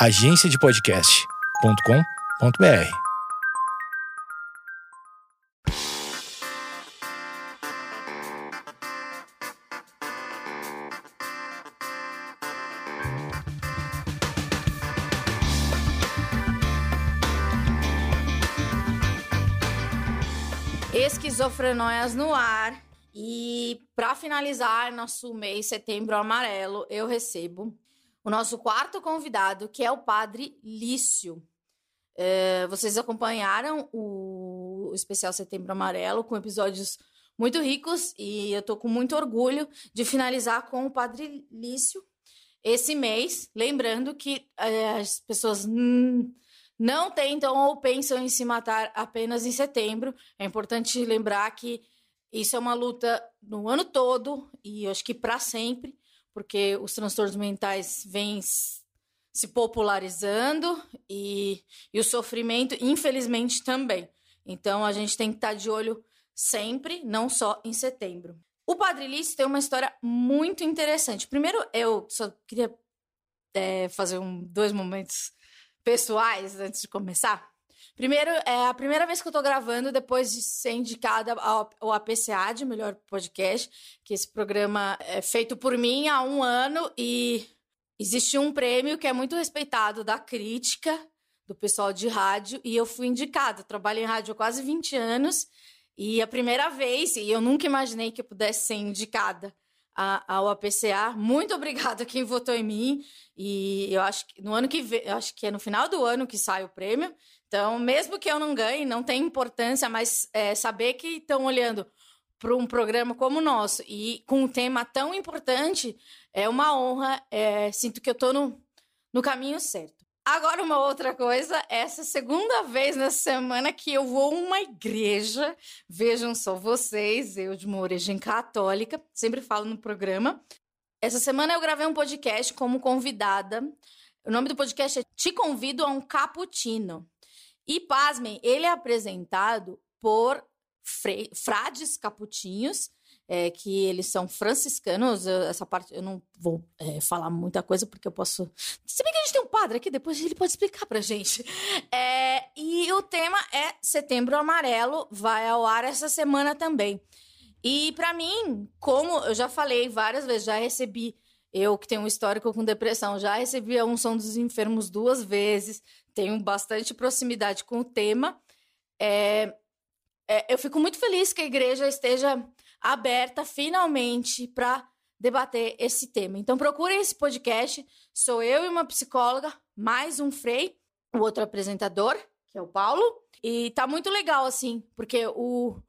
agenciadepodcast.com.br. Esquizofrenóias no ar. E para finalizar nosso mês setembro amarelo, eu recebo o nosso quarto convidado, que é o Padre Lício. É, vocês acompanharam o especial Setembro Amarelo com episódios muito ricos e eu tô com muito orgulho de finalizar com o Padre Lício esse mês. Lembrando que é, as pessoas não tentam ou pensam em se matar apenas em setembro. É importante lembrar que isso é uma luta no ano todo e eu acho que para sempre, porque os transtornos mentais vêm se popularizando e, e o sofrimento, infelizmente, também. Então a gente tem que estar tá de olho sempre, não só em setembro. O Padre Lício tem uma história muito interessante. Primeiro, eu só queria é, fazer um, dois momentos pessoais antes de começar. Primeiro, é a primeira vez que eu tô gravando depois de ser indicada ao APCA de Melhor Podcast, que esse programa é feito por mim há um ano e existe um prêmio que é muito respeitado da crítica, do pessoal de rádio, e eu fui indicada. trabalho em rádio há quase 20 anos e a primeira vez, e eu nunca imaginei que eu pudesse ser indicada ao APCA. Muito obrigada quem votou em mim. E eu acho que no ano que vem, acho que é no final do ano que sai o prêmio. Então, mesmo que eu não ganhe, não tem importância, mas é, saber que estão olhando para um programa como o nosso e com um tema tão importante é uma honra. É, sinto que eu estou no, no caminho certo. Agora, uma outra coisa, essa segunda vez nessa semana que eu vou a uma igreja. Vejam só vocês, eu de uma origem católica, sempre falo no programa. Essa semana eu gravei um podcast como convidada. O nome do podcast é Te Convido a um Cappuccino. E, pasmem, ele é apresentado por frades caputinhos, é, que eles são franciscanos. essa parte eu não vou é, falar muita coisa, porque eu posso. Se bem que a gente tem um padre aqui, depois ele pode explicar pra gente. É, e o tema é Setembro Amarelo, vai ao ar essa semana também. E para mim, como eu já falei várias vezes, já recebi. Eu que tenho um histórico com depressão, já recebi a unção dos enfermos duas vezes, tenho bastante proximidade com o tema. É, é, eu fico muito feliz que a igreja esteja aberta finalmente para debater esse tema. Então procurem esse podcast. Sou eu e uma psicóloga, mais um Frei, o outro apresentador, que é o Paulo. E tá muito legal, assim, porque o,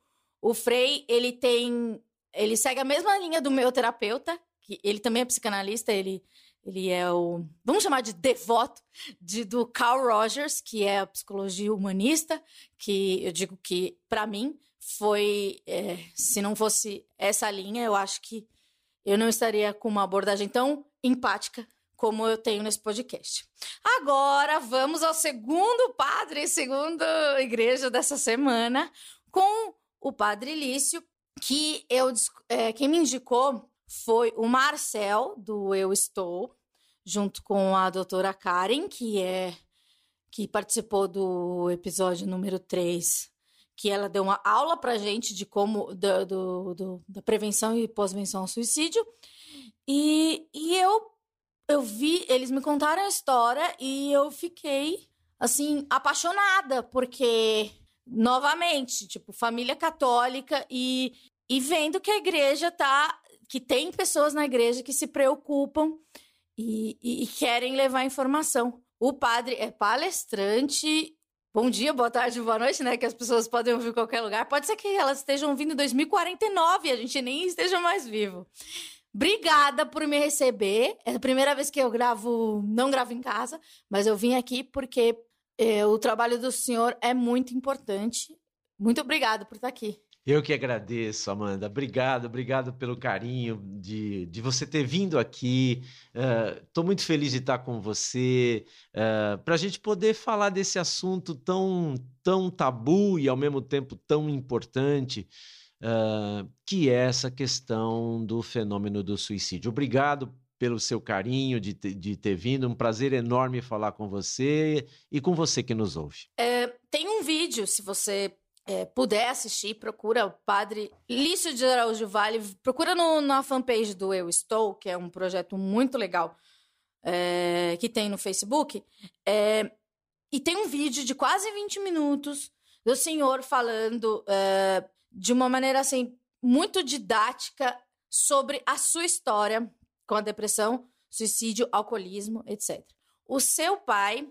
o Frei, ele tem. Ele segue a mesma linha do meu terapeuta, que ele também é psicanalista, ele ele é o, vamos chamar de devoto de, do Carl Rogers, que é a psicologia humanista, que eu digo que, para mim, foi. É, se não fosse essa linha, eu acho que eu não estaria com uma abordagem tão empática como eu tenho nesse podcast. Agora vamos ao segundo padre, segunda igreja dessa semana, com o padre Lício, que eu é, quem me indicou foi o Marcel, do Eu Estou, junto com a doutora Karen, que é que participou do episódio número 3, que ela deu uma aula pra gente de como do, do, do da prevenção e pós-venção ao suicídio. E, e eu eu vi, eles me contaram a história e eu fiquei assim apaixonada, porque novamente, tipo, família católica e e vendo que a igreja tá que tem pessoas na igreja que se preocupam e, e, e querem levar informação. O padre é palestrante. Bom dia, boa tarde, boa noite, né? Que as pessoas podem ouvir em qualquer lugar. Pode ser que elas estejam ouvindo em 2049 e a gente nem esteja mais vivo. Obrigada por me receber. É a primeira vez que eu gravo, não gravo em casa, mas eu vim aqui porque é, o trabalho do senhor é muito importante. Muito obrigada por estar aqui. Eu que agradeço, Amanda. Obrigado, obrigado pelo carinho de, de você ter vindo aqui. Estou uh, muito feliz de estar com você uh, para a gente poder falar desse assunto tão, tão tabu e ao mesmo tempo tão importante, uh, que é essa questão do fenômeno do suicídio. Obrigado pelo seu carinho de, de ter vindo. Um prazer enorme falar com você e com você que nos ouve. É, tem um vídeo, se você é, puder assistir, procura o padre Lício de Araújo Vale, procura no, na fanpage do Eu Estou, que é um projeto muito legal é, que tem no Facebook. É, e tem um vídeo de quase 20 minutos do senhor falando é, de uma maneira assim muito didática sobre a sua história com a depressão, suicídio, alcoolismo, etc. O seu pai,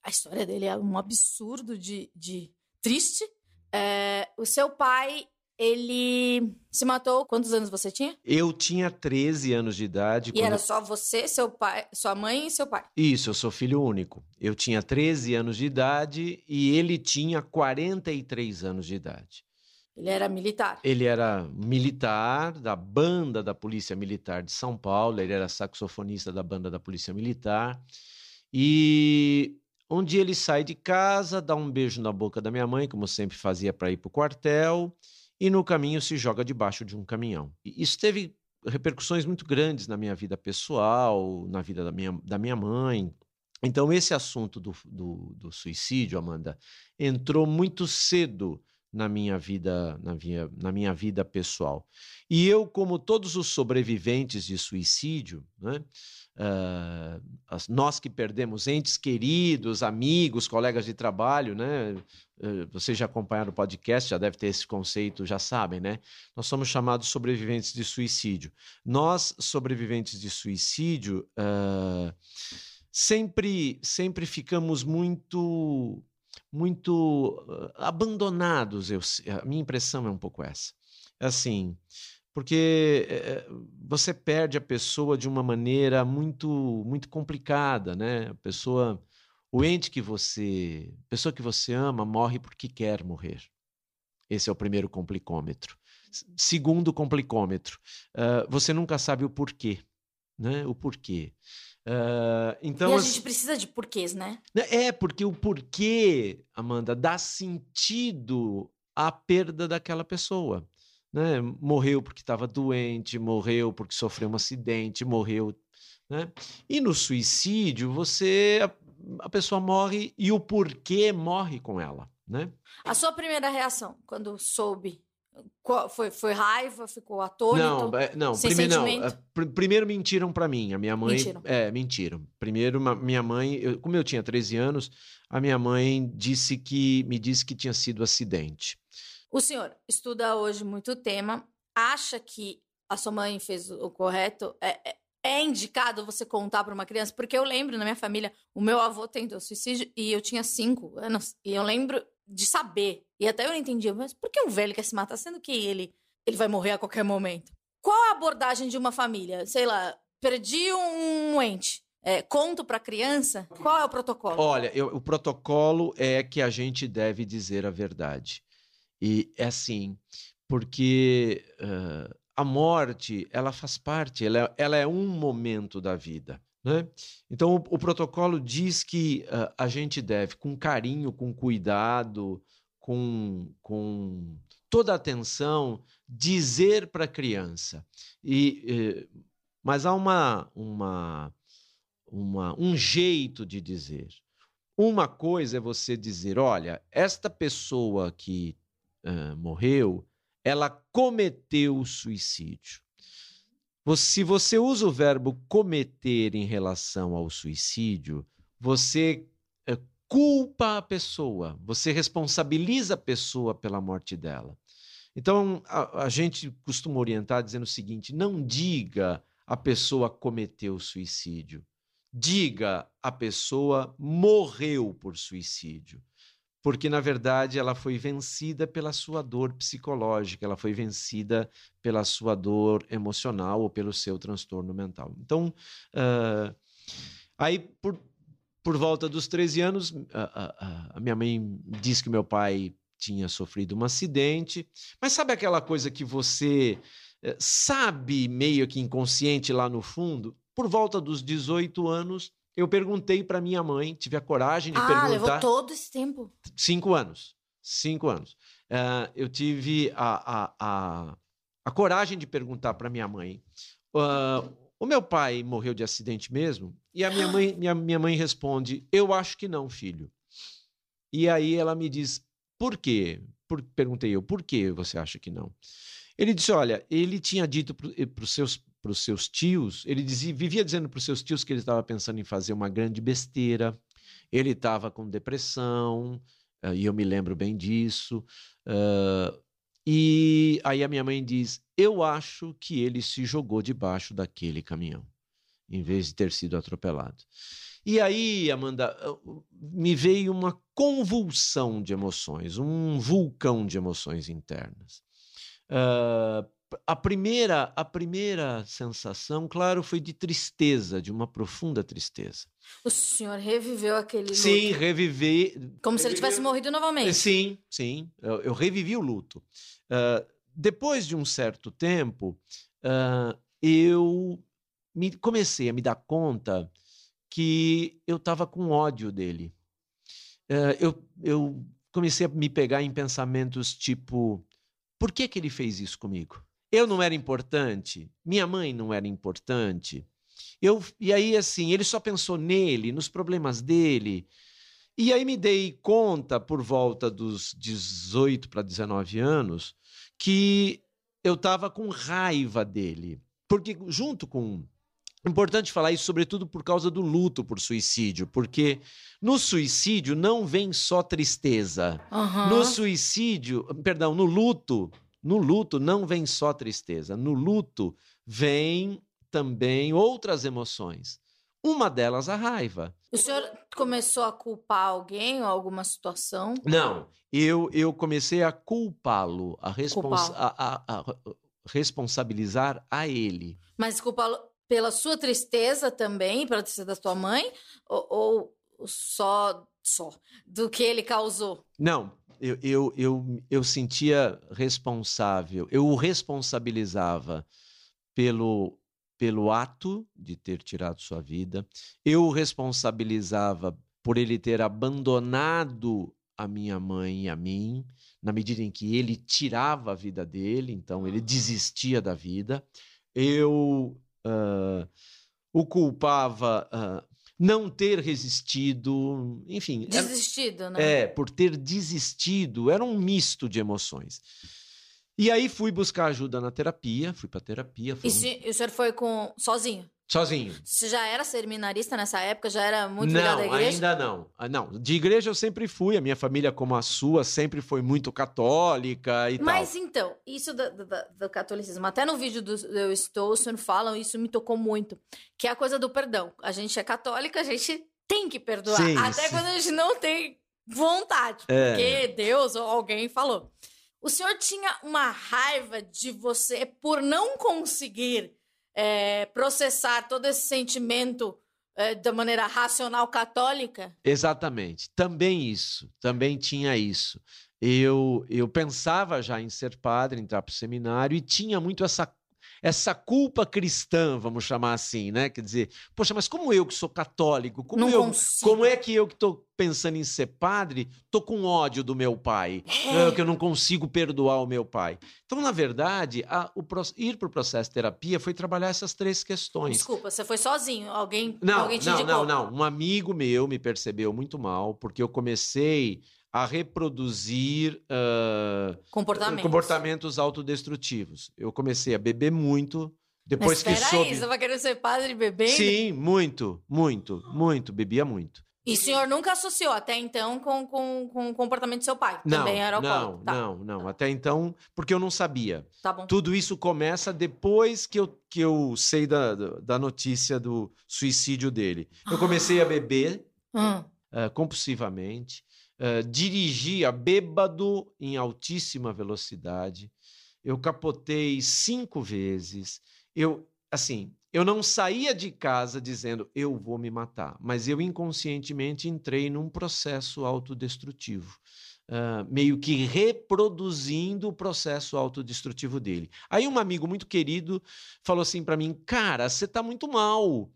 a história dele é um absurdo de, de triste. É, o seu pai, ele se matou. Quantos anos você tinha? Eu tinha 13 anos de idade. E quando... era só você, seu pai, sua mãe e seu pai? Isso, eu sou filho único. Eu tinha 13 anos de idade e ele tinha 43 anos de idade. Ele era militar. Ele era militar da banda da Polícia Militar de São Paulo, ele era saxofonista da banda da Polícia Militar. E dia ele sai de casa, dá um beijo na boca da minha mãe, como sempre fazia para ir para o quartel, e no caminho se joga debaixo de um caminhão. E isso teve repercussões muito grandes na minha vida pessoal, na vida da minha, da minha mãe. Então, esse assunto do, do, do suicídio, Amanda, entrou muito cedo na minha vida, na minha, na minha vida pessoal. E eu, como todos os sobreviventes de suicídio, né, uh, nós que perdemos entes queridos, amigos, colegas de trabalho, né, uh, vocês já acompanharam o podcast, já deve ter esse conceito, já sabem, né? Nós somos chamados sobreviventes de suicídio. Nós, sobreviventes de suicídio, uh, sempre, sempre ficamos muito muito uh, abandonados. Eu, a minha impressão é um pouco essa. Assim, porque é, você perde a pessoa de uma maneira muito muito complicada, né? A pessoa, o ente que você, a pessoa que você ama morre porque quer morrer. Esse é o primeiro complicômetro. Segundo complicômetro, uh, você nunca sabe o porquê, né? O porquê. Uh, então, e a gente precisa de porquês, né? né? É, porque o porquê, Amanda, dá sentido à perda daquela pessoa. Né? Morreu porque estava doente, morreu porque sofreu um acidente, morreu. Né? E no suicídio, você. A, a pessoa morre e o porquê morre com ela. Né? A sua primeira reação quando soube foi, foi raiva, ficou atônito? Não, é, não, primeiro, não. É, primeiro mentiram para mim. A minha mãe. Mentiram. É, mentiram. Primeiro, minha mãe, eu, como eu tinha 13 anos, a minha mãe disse que me disse que tinha sido acidente. O senhor estuda hoje muito o tema, acha que a sua mãe fez o correto? É, é, é indicado você contar para uma criança? Porque eu lembro na minha família, o meu avô tentou suicídio e eu tinha 5 anos. E eu lembro de saber. E até eu não entendia, mas por que um velho quer se matar, sendo que ele, ele vai morrer a qualquer momento? Qual a abordagem de uma família? Sei lá, perdi um ente. É, conto para a criança? Qual é o protocolo? Olha, eu, o protocolo é que a gente deve dizer a verdade. E é assim, porque uh, a morte, ela faz parte, ela, é, ela é um momento da vida. Né? Então, o, o, protocolo diz que uh, a gente deve, com carinho, com cuidado, com, com toda atenção, dizer para a criança. E, eh, mas há uma, uma, uma, um jeito de dizer. Uma coisa é você dizer: olha, esta pessoa que uh, morreu, ela cometeu suicídio. Se você usa o verbo cometer em relação ao suicídio, você é, culpa a pessoa, você responsabiliza a pessoa pela morte dela. Então, a, a gente costuma orientar dizendo o seguinte: não diga a pessoa cometeu suicídio, diga a pessoa morreu por suicídio porque na verdade ela foi vencida pela sua dor psicológica, ela foi vencida pela sua dor emocional ou pelo seu transtorno mental. Então, uh, aí por, por volta dos 13 anos, a, a, a minha mãe disse que meu pai tinha sofrido um acidente, mas sabe aquela coisa que você eh, sabe meio que inconsciente lá no fundo? Por volta dos 18 anos, eu perguntei para minha mãe, tive a coragem de ah, perguntar. Ah, levou todo esse tempo? Cinco anos. Cinco anos. Uh, eu tive a, a, a, a, coragem de perguntar para minha mãe uh, o meu pai morreu de acidente mesmo? E a minha mãe, minha, minha mãe responde: Eu acho que não, filho. E aí ela me diz: Por quê? Por, perguntei eu: Por que você acha que não? Ele disse: Olha, ele tinha dito para os seus, pros seus tios, ele dizia, vivia dizendo para os seus tios que ele estava pensando em fazer uma grande besteira, ele estava com depressão, uh, e eu me lembro bem disso. Uh, e aí a minha mãe diz: Eu acho que ele se jogou debaixo daquele caminhão, em vez de ter sido atropelado. E aí, Amanda, me veio uma convulsão de emoções, um vulcão de emoções internas. Uh, a primeira, a primeira sensação, claro, foi de tristeza, de uma profunda tristeza. O senhor reviveu aquele luto. Sim, revivi. Como se ele tivesse morrido novamente. Sim, sim. Eu, eu revivi o luto. Uh, depois de um certo tempo, uh, eu me, comecei a me dar conta que eu estava com ódio dele. Uh, eu, eu comecei a me pegar em pensamentos tipo: por que, que ele fez isso comigo? Eu não era importante, minha mãe não era importante. Eu, e aí, assim, ele só pensou nele, nos problemas dele. E aí me dei conta, por volta dos 18 para 19 anos, que eu estava com raiva dele. Porque, junto com. Importante falar isso, sobretudo por causa do luto por suicídio, porque no suicídio não vem só tristeza. Uhum. No suicídio, perdão, no luto no luto não vem só tristeza, no luto vem também outras emoções. Uma delas a raiva. O senhor começou a culpar alguém ou alguma situação? Não, eu, eu comecei a culpá-lo, a, a, a, a, responsabilizar a ele. Mas culpá-lo pela sua tristeza também, pela tristeza da sua mãe, ou, ou só, só do que ele causou? Não, eu, eu, eu, eu sentia responsável, eu o responsabilizava pelo, pelo ato de ter tirado sua vida, eu o responsabilizava por ele ter abandonado a minha mãe e a mim, na medida em que ele tirava a vida dele, então ele desistia da vida. Eu uh, o culpava uh, não ter resistido, enfim. Desistido, era, né? É, por ter desistido, era um misto de emoções. E aí fui buscar ajuda na terapia, fui para terapia. E, se, e o senhor foi com sozinho? Sozinho. Você já era seminarista nessa época? Já era muito não, ligado à igreja? ainda não. Ah, não, de igreja eu sempre fui. A minha família, como a sua, sempre foi muito católica e Mas tal. então, isso do, do, do, catolicismo, até no vídeo do Eu Estou, o senhor falam, isso me tocou muito. Que é a coisa do perdão. A gente é católica, a gente tem que perdoar. Sim, até sim. quando a gente não tem vontade. É. Porque Deus ou alguém falou. O senhor tinha uma raiva de você por não conseguir é, processar todo esse sentimento é, da maneira racional católica? Exatamente. Também isso. Também tinha isso. Eu, eu pensava já em ser padre, entrar para o seminário, e tinha muito essa essa culpa cristã, vamos chamar assim, né? Quer dizer, poxa, mas como eu que sou católico, como, Não eu, consigo. como é que eu que estou pensando em ser padre, tô com ódio do meu pai, É. eh, que eu não consigo perdoar o meu pai. Então, na verdade, a- o ir para o processo de terapia foi trabalhar essas três questões. Desculpa, você foi sozinho? Alguém, Não, alguém te não, indicou? não, não. Um amigo meu me percebeu muito mal, porque eu comecei a reproduzir ah, Comportamento. comportamentos autodestrutivos. Eu comecei a beber muito, depois Mas que soube... aí, você vai querer ser padre bebendo? Sim, muito, muito, muito. Bebia muito. E o senhor nunca associou até então com, com, com o comportamento do seu pai? Não, Também era não, alcoólatra. Tá, não, não. Até então, porque eu não sabia. tá bom. Tudo isso começa depois que eu, que eu sei da, da notícia do suicídio dele. Eu comecei a beber Hum. eh, compulsivamente, eh, dirigia bêbado em altíssima velocidade. Eu capotei cinco vezes. Eu, assim, eu não saía de casa dizendo eu vou me matar, mas eu inconscientemente entrei num processo autodestrutivo. ah, meio que reproduzindo o processo autodestrutivo dele. Aí um amigo muito querido falou assim para mim, cara, você tá muito mal.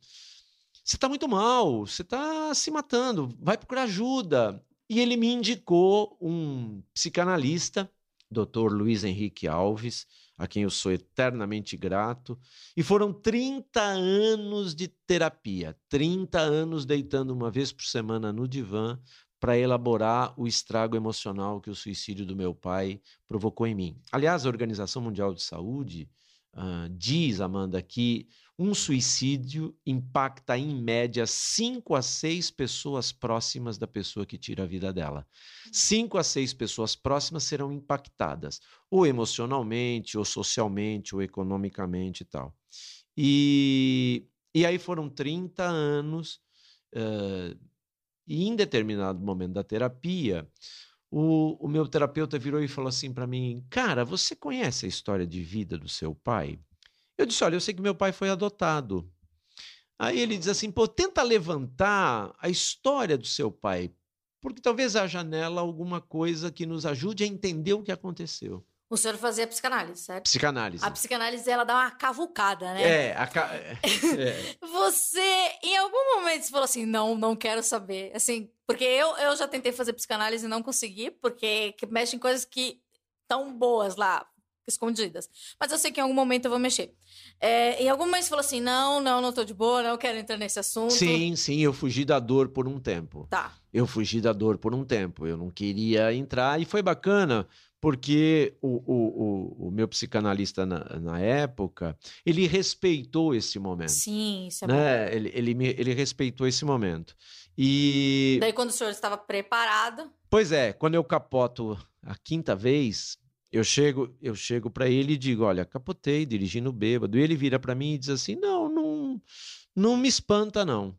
Você tá muito mal, você tá se matando, vai procurar ajuda. E ele me indicou um psicanalista Dr. Luiz Henrique Alves, a quem eu sou eternamente grato. E foram 30 anos de terapia, 30 anos deitando uma vez por semana no divã para elaborar o estrago emocional que o suicídio do meu pai provocou em mim. Aliás, a Organização Mundial de Saúde uh, diz, Amanda, que um suicídio impacta em média cinco a seis pessoas próximas da pessoa que tira a vida dela. Cinco a seis pessoas próximas serão impactadas, ou emocionalmente, ou socialmente, ou economicamente e tal. E, e aí foram 30 anos, uh, e em determinado momento da terapia, o, o meu terapeuta virou e falou assim para mim: Cara, você conhece a história de vida do seu pai? Eu disse: Olha, eu sei que meu pai foi adotado. Aí ele diz assim: Pô, tenta levantar a história do seu pai, porque talvez haja nela alguma coisa que nos ajude a entender o que aconteceu. O senhor fazia psicanálise, certo? Psicanálise. A psicanálise, ela dá uma cavucada, né? É, a ca... é. Você, em algum momento, você falou assim, não, não quero saber. Assim, porque eu, eu já tentei fazer psicanálise e não consegui, porque mexe em coisas que estão boas lá, escondidas. Mas eu sei que em algum momento eu vou mexer. É, em algum momento você falou assim: não, não, não tô de boa, não quero entrar nesse assunto. Sim, sim, eu fugi da dor por um tempo. Tá. Eu fugi da dor por um tempo. Eu não queria entrar e foi bacana. Porque o, o, o, o meu psicanalista na, na, época, ele respeitou esse momento. Sim, isso é né? Bom. Ele, ele, me, ele respeitou esse momento. E. Daí, quando o senhor estava preparado. Pois é, quando eu capoto a quinta vez, eu chego, eu chego para ele e digo, olha, capotei dirigindo bêbado. E ele vira para mim e diz assim, não, não, não me espanta não.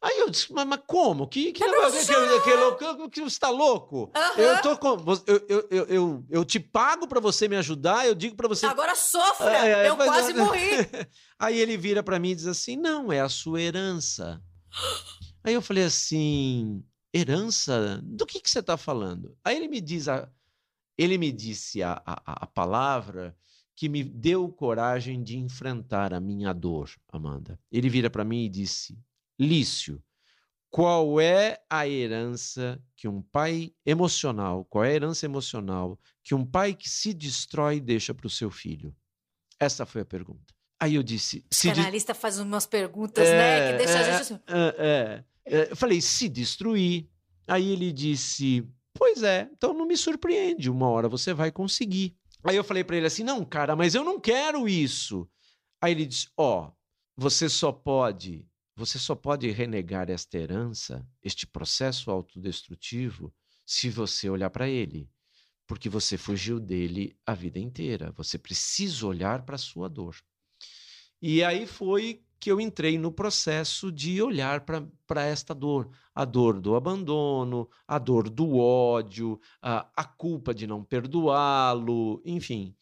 Aí eu disse, mas, mas como? Que, que negócio que, que, que, que, você está louco? Uhum. Eu, tô com, eu, eu, eu, eu, eu te pago para você me ajudar, eu digo para você... Agora sofra, é, é, eu quase morri. Aí ele vira para mim e diz assim, não, é a sua herança. Aí eu falei assim, herança? Do que, que você está falando? Aí ele me diz... A, ele me disse a, a, a palavra que me deu coragem de enfrentar a minha dor, Amanda. Ele vira para mim e disse: Lício, qual é a herança que um pai emocional, qual é a herança emocional que um pai que se destrói deixa para o seu filho? Essa foi a pergunta. Aí eu disse. O psicanalista de... faz umas perguntas, é, né? Que deixa é, a gente assim. É, é, é, eu falei, se destruir. Aí ele disse: Pois é, então não me surpreende, uma hora você vai conseguir. Aí eu falei para ele assim: "Não, cara, mas eu não quero isso". Aí ele disse: "Ó, oh, você só pode, você só pode renegar esta herança, este processo autodestrutivo, se você olhar para ele, porque você fugiu dele a vida inteira. Você precisa olhar para a sua dor". E aí foi que eu entrei no processo de olhar para esta dor. A dor do abandono, a dor do ódio, a, a culpa de não perdoá-lo, enfim.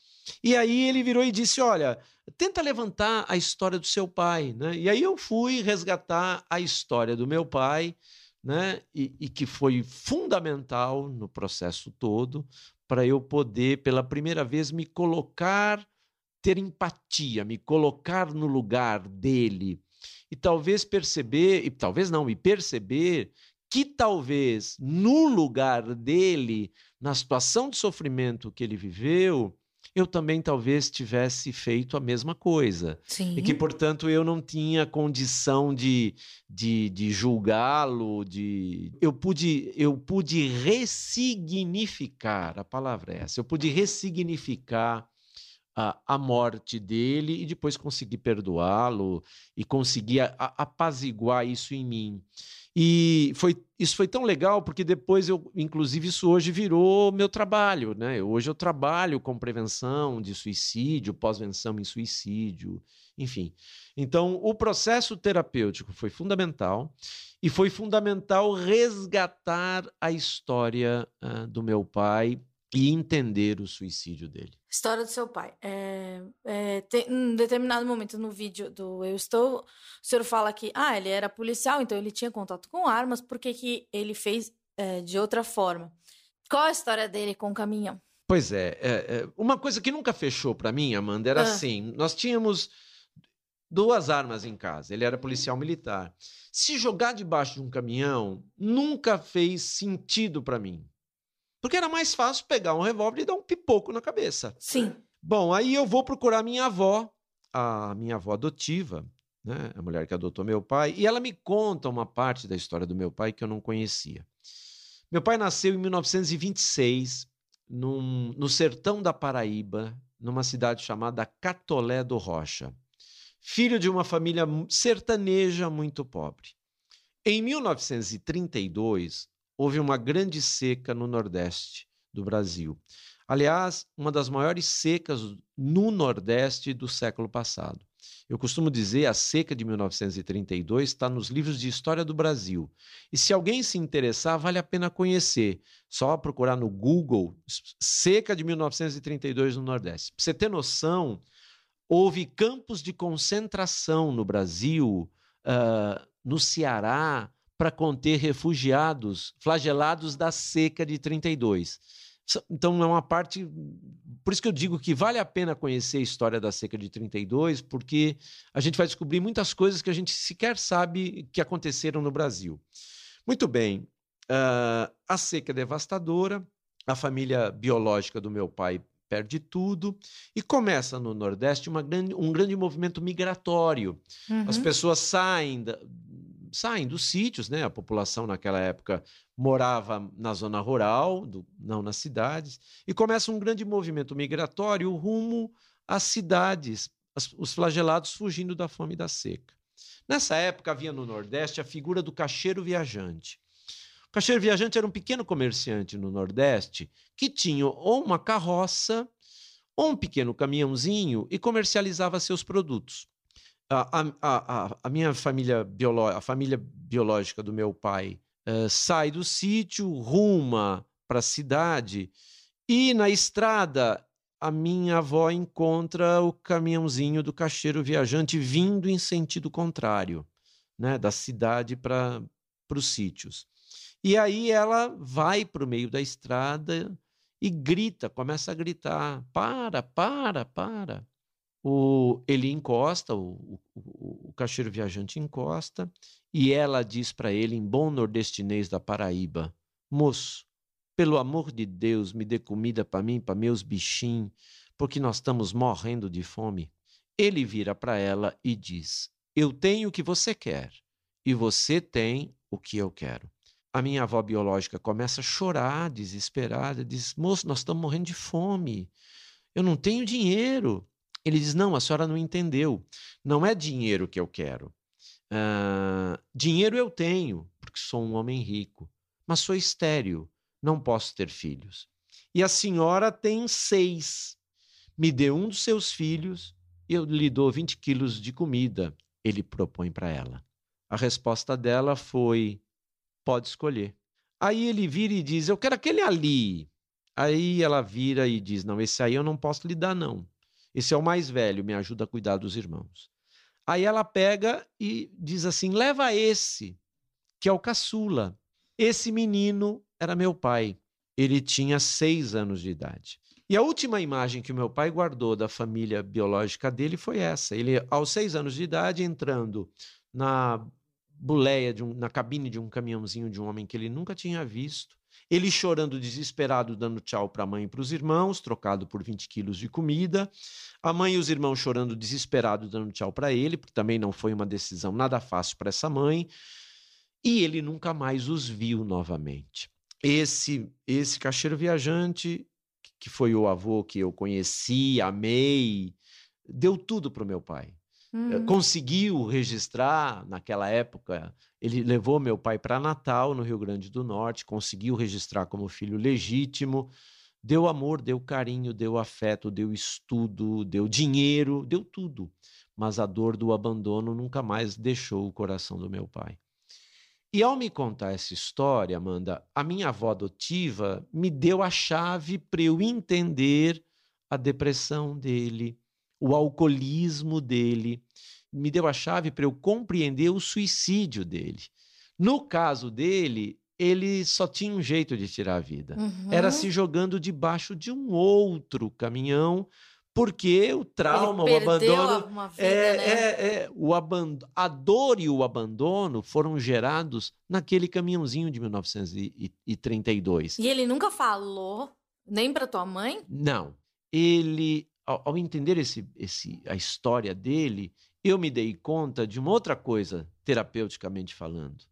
E aí ele virou e disse: Olha, tenta levantar a história do seu pai. Né? E aí eu fui resgatar a história do meu pai, né? e, e que foi fundamental no processo todo, para eu poder, pela primeira vez, me colocar ter empatia, me colocar no lugar dele e talvez perceber, e talvez não, e perceber que talvez no lugar dele, na situação de sofrimento que ele viveu, eu também talvez tivesse feito a mesma coisa. Sim. E que, portanto, eu não tinha condição de, de, de julgá-lo, de... Eu pude, eu pude ressignificar, a palavra é essa, eu pude ressignificar a, morte dele e depois conseguir perdoá-lo e conseguir a, a, apaziguar isso em mim. E foi, isso foi tão legal porque depois eu, inclusive, isso hoje virou meu trabalho, né? Hoje eu trabalho com prevenção de suicídio, pós-venção em suicídio, enfim. Então, o processo terapêutico foi fundamental e foi fundamental resgatar a história uh, do meu pai e entender o suicídio dele. História do seu pai. É, é, tem, em determinado momento no vídeo do Eu Estou, o senhor fala que ah, ele era policial, então ele tinha contato com armas, por que, que ele fez é, de outra forma? Qual a história dele com o caminhão? Pois é, é, é uma coisa que nunca fechou para mim, Amanda, era ah. assim: nós tínhamos duas armas em casa. Ele era policial militar. Se jogar debaixo de um caminhão nunca fez sentido para mim. Porque era mais fácil pegar um revólver e dar um pipoco na cabeça. Sim. Bom, aí eu vou procurar minha avó, a minha avó adotiva, né? a mulher que adotou meu pai, e ela me conta uma parte da história do meu pai que eu não conhecia. Meu pai nasceu em 1926, num, no sertão da Paraíba, numa cidade chamada Catolé do Rocha. Filho de uma família sertaneja muito pobre. Em 1932, houve uma grande seca no Nordeste do Brasil. Aliás, uma das maiores secas no Nordeste do século passado. Eu costumo dizer a seca de 1932 está nos livros de história do Brasil. E se alguém se interessar, vale a pena conhecer. Só procurar no Google seca de 1932 no Nordeste. Para você ter noção, houve campos de concentração no Brasil, uh, no Ceará, para conter refugiados flagelados da seca de 32. Então é uma parte. Por isso que eu digo que vale a pena conhecer a história da seca de 32, porque a gente vai descobrir muitas coisas que a gente sequer sabe que aconteceram no Brasil. Muito bem, uh, a seca é devastadora, a família biológica do meu pai perde tudo e começa no Nordeste grande, um grande movimento migratório. Uhum. As pessoas saem da, saem dos sítios, né? A população naquela época morava na zona rural, do, não nas cidades, e começa um grande movimento migratório rumo às cidades, as, os flagelados fugindo da fome e da seca. Nessa época havia no Nordeste a figura do cacheiro viajante. O cacheiro viajante era um pequeno comerciante no Nordeste que tinha ou uma carroça ou um pequeno caminhãozinho e comercializava seus produtos a, a, a, a minha família biológica, a família biológica do meu pai uh, sai do sítio, ruma para a cidade e na estrada a minha avó encontra o caminhãozinho do caixeiro viajante vindo em sentido contrário, né, da cidade para os sítios. E aí ela vai para o meio da estrada e grita, começa a gritar: para, para, para. O, ele encosta, o, o, o caixeiro viajante encosta, e ela diz para ele, em bom nordestinês da Paraíba: Moço, pelo amor de Deus, me dê comida para mim, para meus bichinhos, porque nós estamos morrendo de fome. Ele vira para ela e diz: Eu tenho o que você quer, e você tem o que eu quero. A minha avó biológica começa a chorar, desesperada, diz: Moço, nós estamos morrendo de fome. Eu não tenho dinheiro. Ele diz: Não, a senhora não entendeu. Não é dinheiro que eu quero. Uh, dinheiro eu tenho, porque sou um homem rico, mas sou estéril, não posso ter filhos. E a senhora tem seis. Me dê um dos seus filhos e eu lhe dou 20 quilos de comida. Ele propõe para ela. A resposta dela foi: pode escolher. Aí ele vira e diz: Eu quero aquele ali. Aí ela vira e diz: Não, esse aí eu não posso lhe dar, não. Esse é o mais velho, me ajuda a cuidar dos irmãos. Aí ela pega e diz assim: leva esse, que é o caçula. Esse menino era meu pai. Ele tinha seis anos de idade. E a última imagem que o meu pai guardou da família biológica dele foi essa. Ele, aos seis anos de idade, entrando na buleia, um, na cabine de um caminhãozinho de um homem que ele nunca tinha visto, ele chorando desesperado, dando tchau para a mãe e para os irmãos, trocado por 20 quilos de comida. A mãe e os irmãos chorando desesperado, dando tchau para ele, porque também não foi uma decisão nada fácil para essa mãe. E ele nunca mais os viu novamente. Esse, esse caixeiro viajante, que foi o avô que eu conheci, amei, deu tudo para o meu pai. Uhum. Conseguiu registrar naquela época. Ele levou meu pai para Natal, no Rio Grande do Norte, conseguiu registrar como filho legítimo. Deu amor, deu carinho, deu afeto, deu estudo, deu dinheiro, deu tudo. Mas a dor do abandono nunca mais deixou o coração do meu pai. E ao me contar essa história, Amanda, a minha avó adotiva me deu a chave para eu entender a depressão dele, o alcoolismo dele, me deu a chave para eu compreender o suicídio dele. No caso dele, ele só tinha um jeito de tirar a vida. Uhum. Era se jogando debaixo de um outro caminhão porque o trauma, o abandono. Vida, É, né? é, é, o aban- a dor e o abandono foram gerados naquele caminhãozinho de 1932. E ele nunca falou, nem pra tua mãe? Não, ele, ao, ao entender esse, esse, a história dele, eu me dei conta de uma outra coisa, terapeuticamente falando.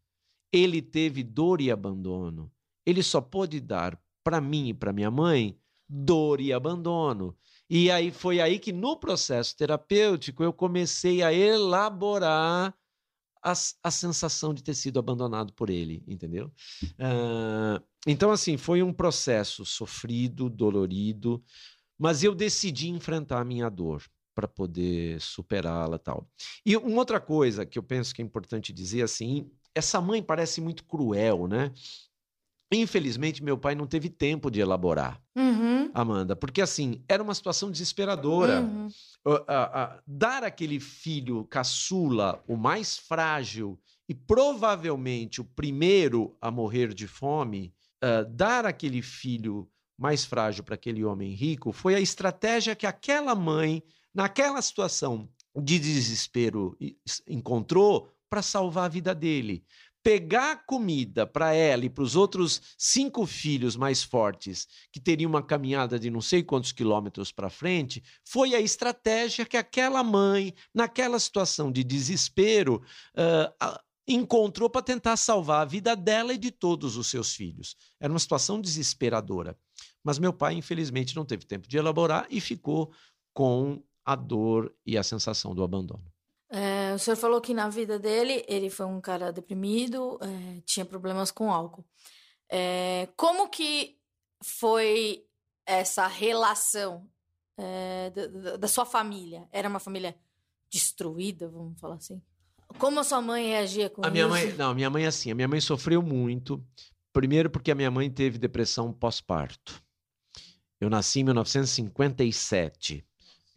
Ele teve dor e abandono. Ele só pôde dar para mim e para minha mãe dor e abandono. E aí foi aí que no processo terapêutico eu comecei a elaborar as- a, sensação de ter sido abandonado por ele, entendeu? Ah, então, assim, foi um processo sofrido, dolorido, mas eu decidi enfrentar a minha dor para poder superá-la tal. E uma outra coisa que eu penso que é importante dizer assim, essa mãe parece muito cruel, né? Infelizmente, meu pai não teve tempo de elaborar, Uhum. Amanda, porque assim, era uma situação desesperadora. uhum. Uh, a- a- dar aquele filho caçula, o mais frágil e provavelmente o primeiro a morrer de fome, uh, dar aquele filho mais frágil para aquele homem rico foi a estratégia que aquela mãe, naquela situação de desespero, encontrou para salvar a vida dele. Pegar comida para ela e para os outros cinco filhos mais fortes, que teriam uma caminhada de não sei quantos quilômetros para frente, foi a estratégia que aquela mãe, naquela situação de desespero, ah, encontrou para tentar salvar a vida dela e de todos os seus filhos. Era uma situação desesperadora. Mas meu pai, infelizmente, não teve tempo de elaborar e ficou com a dor e a sensação do abandono. É, o senhor falou que na vida dele ele foi um cara deprimido, é, tinha problemas com álcool. É, como que foi essa relação é, da, da- sua família? Era uma família destruída, vamos falar assim? Como a sua mãe reagia com A minha isso? mãe, não, minha mãe assim, a minha mãe sofreu muito. Primeiro porque a minha mãe teve depressão pós-parto. Eu nasci em 1957.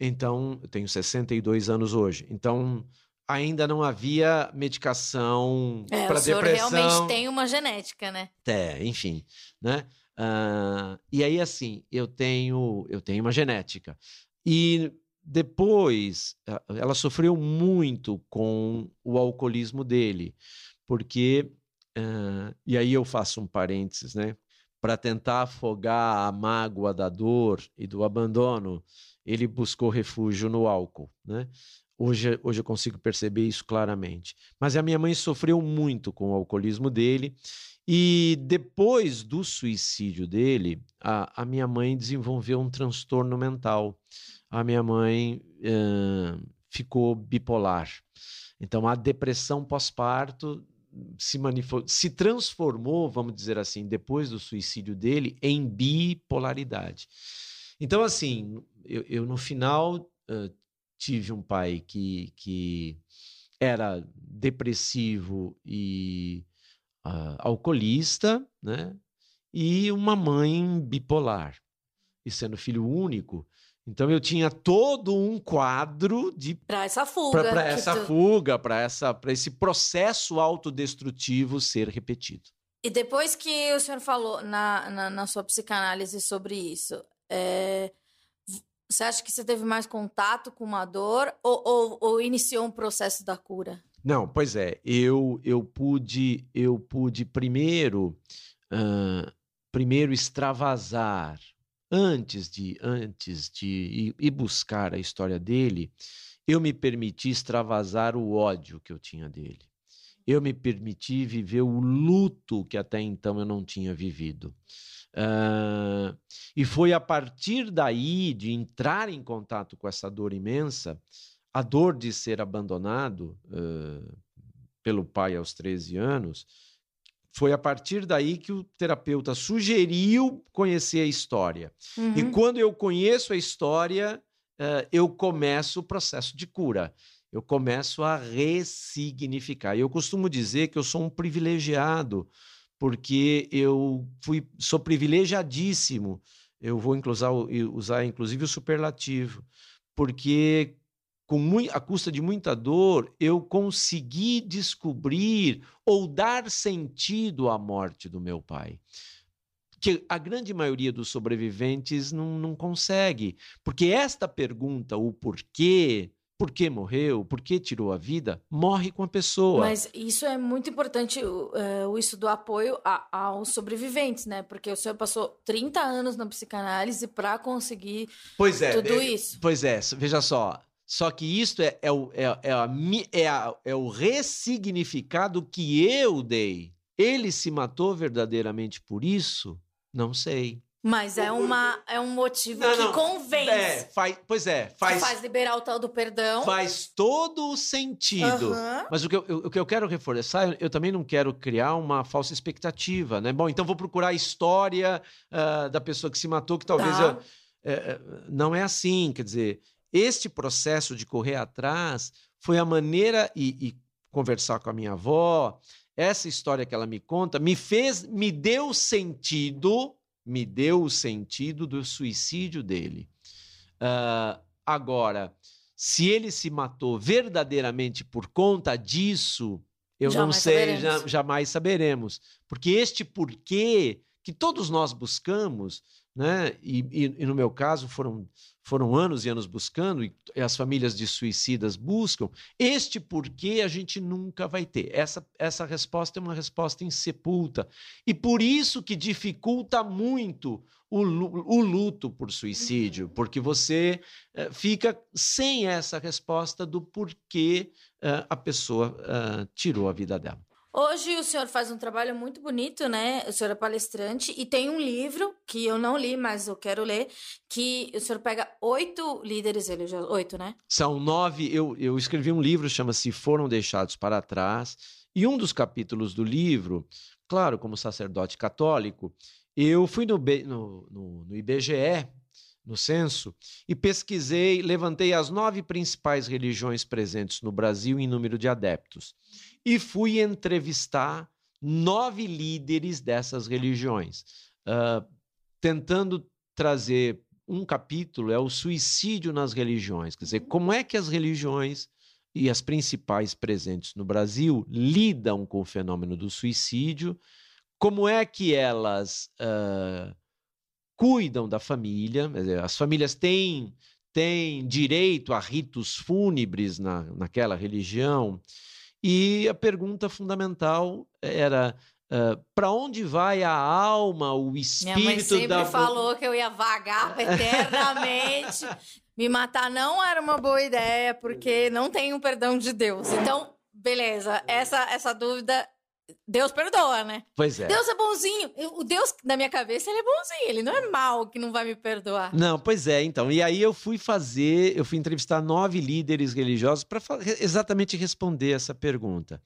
Então, eu tenho 62 anos hoje. Então, ainda não havia medicação É, para o senhor depressão. realmente tem uma genética, né? É, enfim, né? Ah, e aí, assim, eu tenho, eu tenho uma genética. E depois, ah, ela sofreu muito com o alcoolismo dele, porque, ah, e aí eu faço um parênteses, né? Para tentar afogar a mágoa da dor e do abandono, ele buscou refúgio no álcool, né? Hoje, hoje eu consigo perceber isso claramente. Mas a minha mãe sofreu muito com o alcoolismo dele. E depois do suicídio dele, a, a minha mãe desenvolveu um transtorno mental. A minha mãe eh, ficou bipolar. Então, a depressão pós-parto se, se transformou, vamos dizer assim, depois do suicídio dele, em bipolaridade. Então, assim, eu, eu no final eh, tive um pai que, que era depressivo e ah, alcoolista, né? E uma mãe bipolar. E sendo filho único, então eu tinha todo um quadro de Pra essa fuga. para que essa tu- fuga, para essa para esse processo autodestrutivo ser repetido. E depois que o senhor falou na, na, na sua psicanálise sobre isso, é, você acha que você teve mais contato com uma dor ou, ou, ou iniciou um processo da cura? Não, pois é, eu eu pude eu pude primeiro ah, primeiro extravasar antes de antes de ir, buscar a história dele, eu me permiti extravasar o ódio que eu tinha dele. Eu me permiti viver o luto que até então eu não tinha vivido. Ah, e foi a partir daí de entrar em contato com essa dor imensa, a dor de ser abandonado eh, pelo pai aos 13 anos, foi a partir daí que o terapeuta sugeriu conhecer a história. E Uhum. quando eu conheço a história, eh, eu começo o processo de cura. Eu começo a ressignificar. E eu costumo dizer que eu sou um privilegiado, porque eu fui, sou privilegiadíssimo. Eu vou e usar inclusive o superlativo, porque com mui- a custa de muita dor, eu consegui descobrir ou dar sentido à morte do meu pai. que a grande maioria dos sobreviventes não, não consegue. Porque esta pergunta, o porquê, por que morreu, por que tirou a vida, morre com a pessoa. Mas isso é muito importante, uh, isso do apoio a, aos sobreviventes, né? Porque o senhor passou 30 anos na psicanálise para conseguir pois é, tudo isso. Pois é, veja só. Só que isso é, é, o, é, é, a, é, a, é o ressignificado que eu dei. Ele se matou verdadeiramente por isso? Não sei. Mas é, uma, é um motivo não, que não. convence. É, faz, pois é. Faz, que faz liberar o tal do perdão. Faz todo o sentido. Uhum. Mas o que, eu, o que eu quero reforçar, eu também não quero criar uma falsa expectativa, né? Bom, então vou procurar a história uh, da pessoa que se matou, que talvez tá. eu, é, não é assim. Quer dizer, este processo de correr atrás foi a maneira e, e conversar com a minha avó, essa história que ela me conta, me fez, me deu sentido me deu o sentido do suicídio dele. Uh, agora, se ele se matou verdadeiramente por conta disso, eu jamais não sei, já, jamais saberemos. Porque este porquê que todos nós buscamos, né? E, e, e, no meu caso foram, foram anos e anos buscando, e as famílias de suicidas buscam, este porquê a gente nunca vai ter. Essa, essa resposta é uma resposta insepulta. E por isso que dificulta muito o, o luto por suicídio, uhum. porque você uh, fica sem essa resposta do porquê uh, a pessoa uh, tirou a vida dela. Hoje o senhor faz um trabalho muito bonito, né? O senhor é palestrante e tem um livro que eu não li, mas eu quero ler, que o senhor pega oito líderes religiosos, oito, né? São nove. Eu, eu escrevi um livro, chama-se Foram Deixados para Trás, e um dos capítulos do livro, claro, como sacerdote católico, eu fui no, no, no, no IBGE, no censo, e pesquisei, levantei as nove principais religiões presentes no Brasil em número de adeptos e fui entrevistar nove líderes dessas religiões, uh, tentando trazer um capítulo é o suicídio nas religiões, quer dizer, como é que as religiões e as principais presentes no Brasil lidam com o fenômeno do suicídio, como é que elas uh, cuidam da família, as famílias têm, têm direito a ritos fúnebres na, naquela religião, e a pergunta fundamental era Uh, para onde vai a alma, o espírito Minha mãe sempre da... falou que eu ia vagar eternamente. Me matar não era uma boa ideia, porque não tem o perdão de Deus. Então, beleza, essa, essa dúvida Deus perdoa, né? Pois é. Deus é bonzinho. O Deus, na minha cabeça, ele é bonzinho. Ele não é mal que não vai me perdoar. Não, pois é, então. E aí eu fui fazer, eu fui entrevistar nove líderes religiosos para exatamente responder essa pergunta.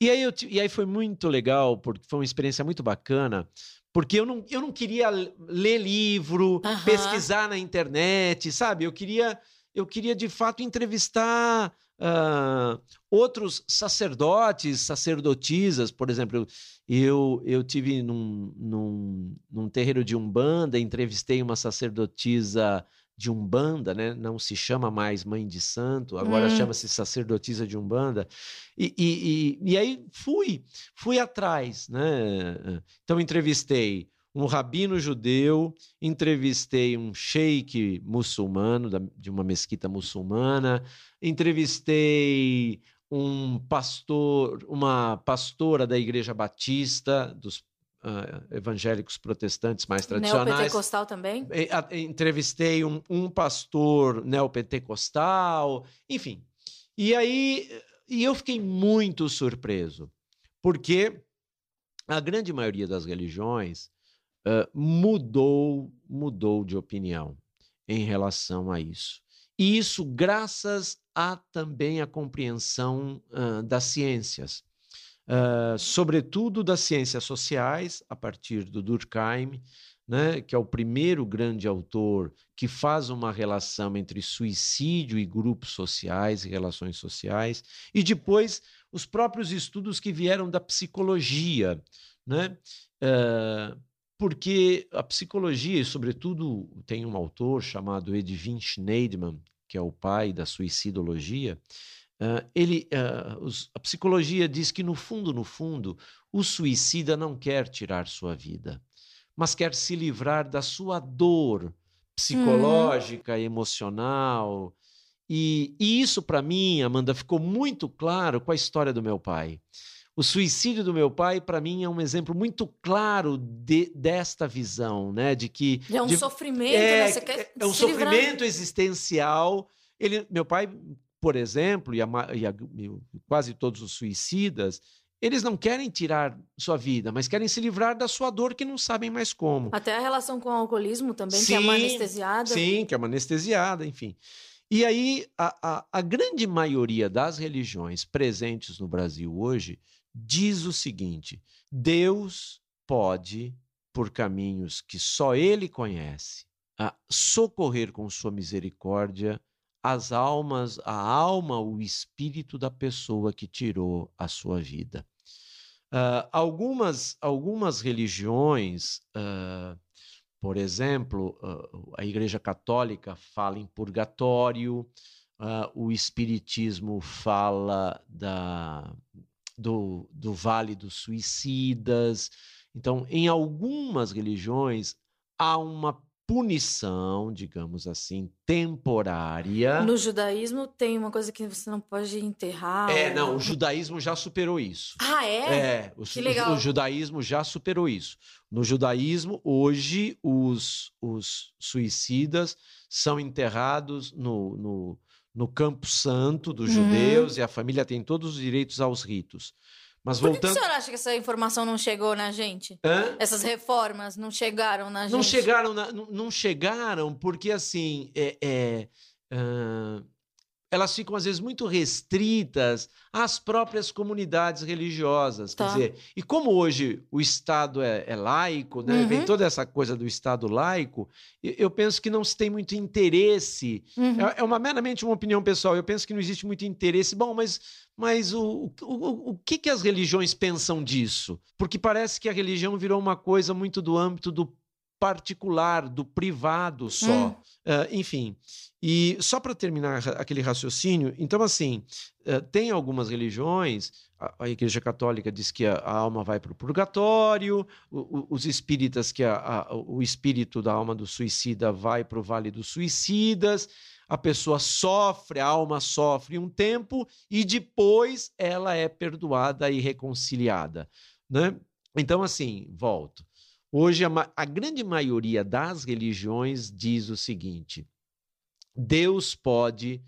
E aí, eu, e aí foi muito legal, porque foi uma experiência muito bacana, porque eu não, eu não queria ler livro, pesquisar na internet, sabe? Eu queria, eu queria de fato entrevistar Uh, outros sacerdotes, sacerdotisas, por exemplo, eu, eu tive num, num, num terreiro de Umbanda, entrevistei uma sacerdotisa de Umbanda, né? não se chama mais mãe de santo, agora hum. chama-se sacerdotisa de Umbanda. E, e, e, e, aí fui, fui atrás. Né? Então entrevistei um rabino judeu, entrevistei um sheik muçulmano, de uma mesquita muçulmana, entrevistei um pastor, uma pastora da Igreja Batista, dos uh, evangélicos protestantes mais tradicionais. Neopentecostal também? Entrevistei um, um pastor neopentecostal, enfim. E aí e eu fiquei muito surpreso, porque a grande maioria das religiões mudou, mudou de opinião em relação a isso. E isso graças a também a compreensão uh, das ciências, uh, sobretudo das ciências sociais, a partir do Durkheim, né, que é o primeiro grande autor que faz uma relação entre suicídio e grupos sociais e relações sociais, e depois os próprios estudos que vieram da psicologia, né? Uh, porque a psicologia, e sobretudo tem um autor chamado Edwin Schneidman, que é o pai da suicidologia, uh, ele, uh, os, a psicologia diz que no fundo, no fundo, o suicida não quer tirar sua vida, mas quer se livrar da sua dor psicológica, uhum. emocional. E, e isso, para mim, Amanda, ficou muito claro com a história do meu pai. O suicídio do meu pai, para mim, é um exemplo muito claro de, desta visão, né? De que. É um de, sofrimento, é, né? Você quer é um sofrimento livrar. existencial. Ele, meu pai, por exemplo, e, a, e, a, e quase todos os suicidas, eles não querem tirar sua vida, mas querem se livrar da sua dor que não sabem mais como. Até a relação com o alcoolismo também, sim, que é uma anestesiada. Sim, que é uma anestesiada, enfim. E aí, a, a, a grande maioria das religiões presentes no Brasil hoje diz o seguinte: Deus pode, por caminhos que só Ele conhece, socorrer com sua misericórdia as almas, a alma, o espírito da pessoa que tirou a sua vida. Uh, algumas, algumas religiões, uh, por exemplo, uh, a Igreja Católica fala em purgatório, o Espiritismo fala da, do, do Vale dos Suicidas. Então, em algumas religiões, há uma punição, digamos assim, temporária. No judaísmo tem uma coisa que você não pode enterrar. É, não, o judaísmo já superou isso. Ah, é? É, o, que legal. o, o judaísmo já superou isso. No judaísmo, hoje, os, os suicidas são enterrados no, no, no Campo Santo dos uhum. judeus e a família tem todos os direitos aos ritos. Mas Por voltando... que, que o senhor acha que essa informação não chegou na gente? Hã? Essas reformas não chegaram na gente? Não chegaram, na, não, chegaram porque, assim, é, é uh, elas ficam às vezes muito restritas às próprias comunidades religiosas. Tá. Quer dizer, e como hoje o Estado é, é laico, né? Uhum. vem toda essa coisa do Estado laico, eu penso que não se tem muito interesse. Uhum. É, é, uma meramente uma opinião pessoal. Eu penso que não existe muito interesse. Bom, mas, mas o, o, o, o que, que as religiões pensam disso? Porque parece que a religião virou uma coisa muito do âmbito do particular, do privado só. Hum. Uh, enfim, e só para terminar aquele raciocínio, então, assim, uh, tem algumas religiões, a, a, Igreja Católica diz que a, a alma vai para o purgatório, os espíritas que a, o espírito da alma do suicida vai para o vale dos suicidas, a pessoa sofre, a alma sofre um tempo e depois ela é perdoada e reconciliada. Né? Então, assim, volto. Hoje, a, a grande maioria das religiões diz o seguinte: Deus pode,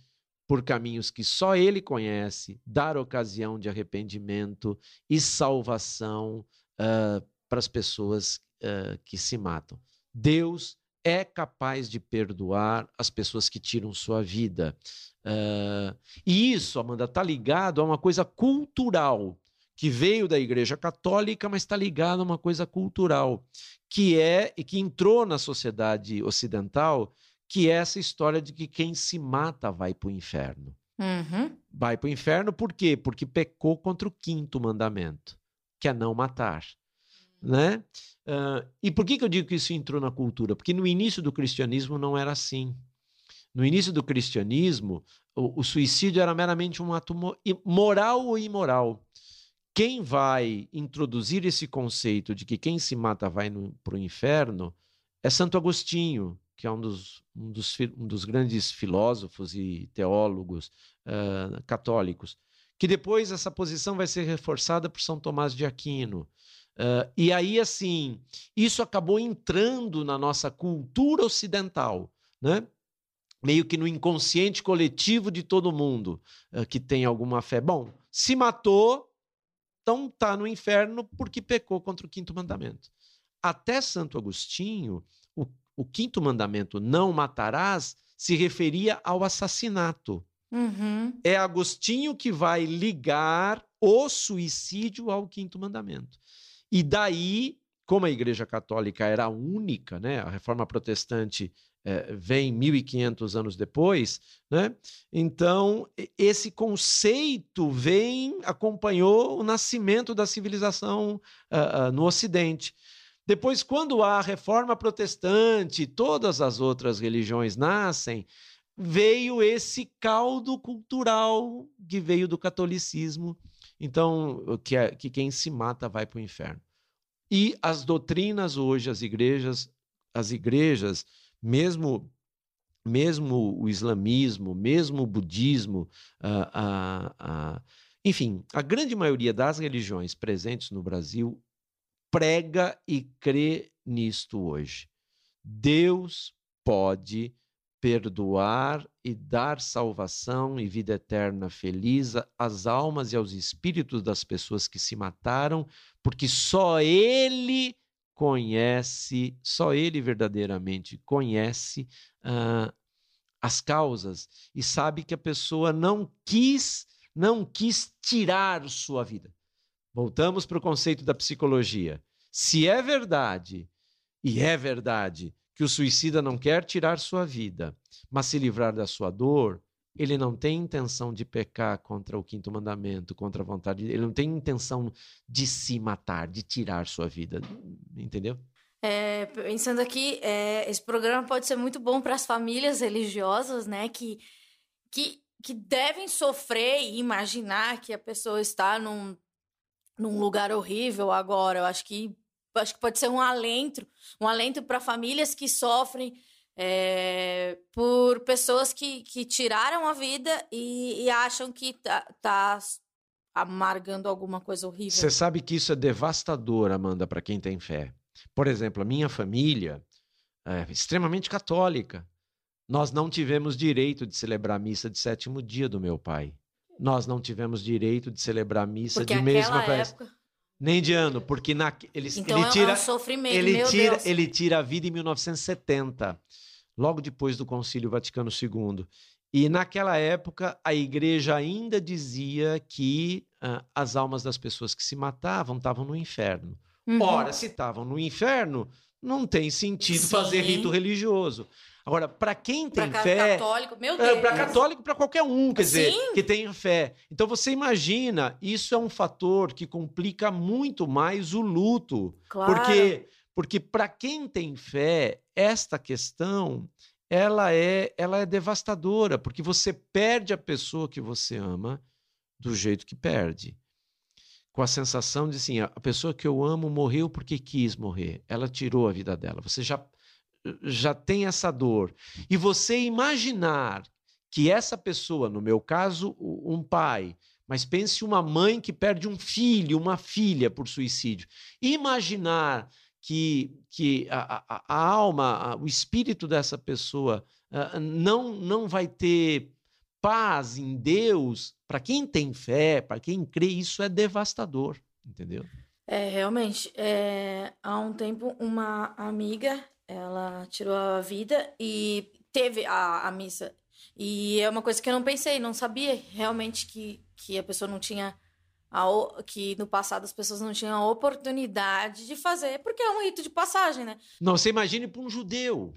por caminhos que só Ele conhece, dar ocasião de arrependimento e salvação uh, para as pessoas uh, que se matam. Deus é capaz de perdoar as pessoas que tiram sua vida. Uh, e isso, Amanda, está ligado a uma coisa cultural que veio da Igreja Católica, mas está ligado a uma coisa cultural, que é e que entrou na sociedade ocidental, que é essa história de que quem se mata vai para o inferno. Uhum. Vai para o inferno por quê? Porque pecou contra o quinto mandamento, que é não matar. Né? Uh, e por que, que eu digo que isso entrou na cultura? Porque no início do cristianismo não era assim. No início do cristianismo, o, o suicídio era meramente um ato moral ou imoral quem vai introduzir esse conceito de que quem se mata vai para o inferno é Santo Agostinho, que é um dos, um dos, um dos grandes filósofos e teólogos uh, católicos. Que depois essa posição vai ser reforçada por São Tomás de Aquino. Uh, e aí, assim, isso acabou entrando na nossa cultura ocidental, né? meio que no inconsciente coletivo de todo mundo uh, que tem alguma fé. Bom, se matou, então está no inferno porque pecou contra o quinto mandamento. Até Santo Agostinho, o, o quinto mandamento, não matarás, se referia ao assassinato. Uhum. É Agostinho que vai ligar o suicídio ao quinto mandamento. E daí, como a Igreja Católica era única, né, a reforma protestante é, vem 1500 anos depois, né? Então, esse conceito vem, acompanhou o nascimento da civilização uh, uh, no Ocidente. Depois, quando há a reforma protestante, todas as outras religiões nascem, veio esse caldo cultural que veio do catolicismo. Então, que, é, que quem se mata vai para o inferno. E as doutrinas hoje, as igrejas, as igrejas, mesmo mesmo o islamismo, mesmo o budismo, enfim, a grande maioria das religiões presentes no Brasil prega e crê nisto hoje. Deus pode perdoar e dar salvação e vida eterna feliz às almas e aos espíritos das pessoas que se mataram, porque só Ele conhece, só Ele verdadeiramente conhece uh, as causas e sabe que a pessoa não quis, não quis tirar sua vida. Voltamos para o conceito da psicologia. Se é verdade, e é verdade, que o suicida não quer tirar sua vida, mas se livrar da sua dor, ele não tem intenção de pecar contra o quinto mandamento, contra a vontade, ele não tem intenção de se matar, de tirar sua vida, entendeu? É, pensando aqui, é, esse programa pode ser muito bom para as famílias religiosas, né, que, que, que devem sofrer e imaginar que a pessoa está num, num lugar horrível agora. Eu acho que acho que pode ser um alento, um alento para famílias que sofrem é, por pessoas que, que tiraram a vida e, e acham que tá, tá amargando alguma coisa horrível. Você sabe que isso é devastador, Amanda, para quem tem fé. Por exemplo, a minha família é extremamente católica. Nós não tivemos direito de celebrar a missa de sétimo dia do meu pai. Nós não tivemos direito de celebrar a missa Porque de mesma época... Nem de ano, porque na, ele, então ele tira, é um sofrimento, ele tira, Deus. ele tira a vida em 1970, logo depois do Concílio Vaticano II. E naquela época a igreja ainda dizia que uh, as almas das pessoas que se matavam estavam no inferno. Uhum. Ora, se estavam no inferno, não tem sentido Sim. fazer rito religioso. Agora, para quem tem pra fé. católico, meu é, Deus. Para católico, para qualquer um, quer Sim. dizer, que tem fé. Então você imagina, isso é um fator que complica muito mais o luto. Claro. Porque, porque para quem tem fé, esta questão ela é, ela é devastadora, porque você perde a pessoa que você ama do jeito que perde. Com a sensação de assim, a pessoa que eu amo morreu porque quis morrer. Ela tirou a vida dela. Você já já tem essa dor. E você imaginar que essa pessoa, no meu caso, um pai, mas pense uma mãe que perde um filho, uma filha por suicídio. Imaginar que, que a, a, a alma, a, o espírito dessa pessoa uh, não, não vai ter paz em Deus, para quem tem fé, para quem crê, isso é devastador, entendeu? É, realmente. É, há um tempo, uma amiga ela tirou a vida e teve a, a missa. E é uma coisa que eu não pensei, não sabia realmente que, que a pessoa não tinha. A, que no passado as pessoas não tinham a oportunidade de fazer, porque é um rito de passagem, né? Não, você imagine para um judeu.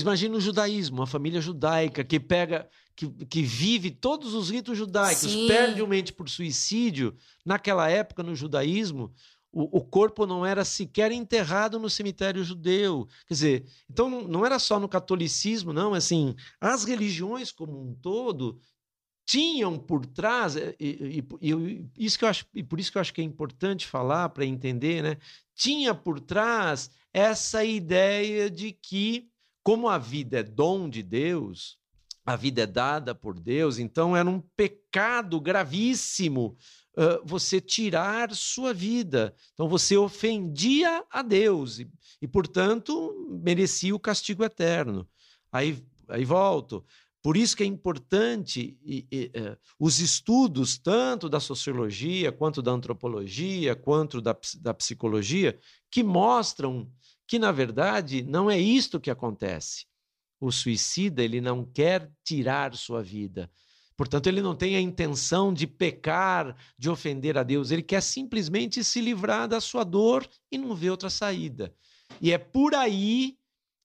Imagina o judaísmo, uma família judaica que pega, que, que vive todos os ritos judaicos, Sim. perde uma mente por suicídio. Naquela época, no judaísmo, o, o, corpo não era sequer enterrado no cemitério judeu. Quer dizer, então não, era só no catolicismo, não. Assim, as religiões como um todo tinham por trás e, e, e, isso que eu acho e por isso que eu acho que é importante falar para entender, né? Tinha por trás essa ideia de que como a vida é dom de Deus, a vida é dada por Deus, então era um pecado gravíssimo você tirar sua vida. Então você ofendia a Deus e, e, portanto, merecia o castigo eterno. Aí, aí volto. Por isso que é importante e, e, os estudos, tanto da sociologia, quanto da antropologia, quanto da, da psicologia, que mostram que, na verdade, não é isto que acontece. O suicida ele não quer tirar sua vida, Portanto, ele não tem a intenção de pecar, de ofender a Deus. Ele quer simplesmente se livrar da sua dor e não vê outra saída. E é por aí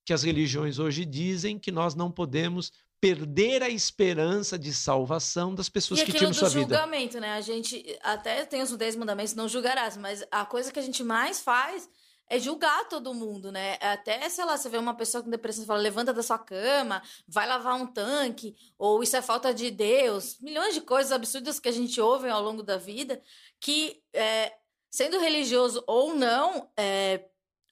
que as religiões hoje dizem que nós não podemos perder a esperança de salvação das pessoas e que tiram sua vida. E julgamento, né? A gente até tem os 10 mandamentos, não julgarás, mas a coisa que a gente mais faz é julgar todo mundo, né? Até, sei lá, você vê uma pessoa com depressão e fala, levanta da sua cama, vai lavar um tanque, ou isso é falta de Deus, milhões de coisas absurdas que a gente ouve ao longo da vida, que é, sendo religioso ou não, é,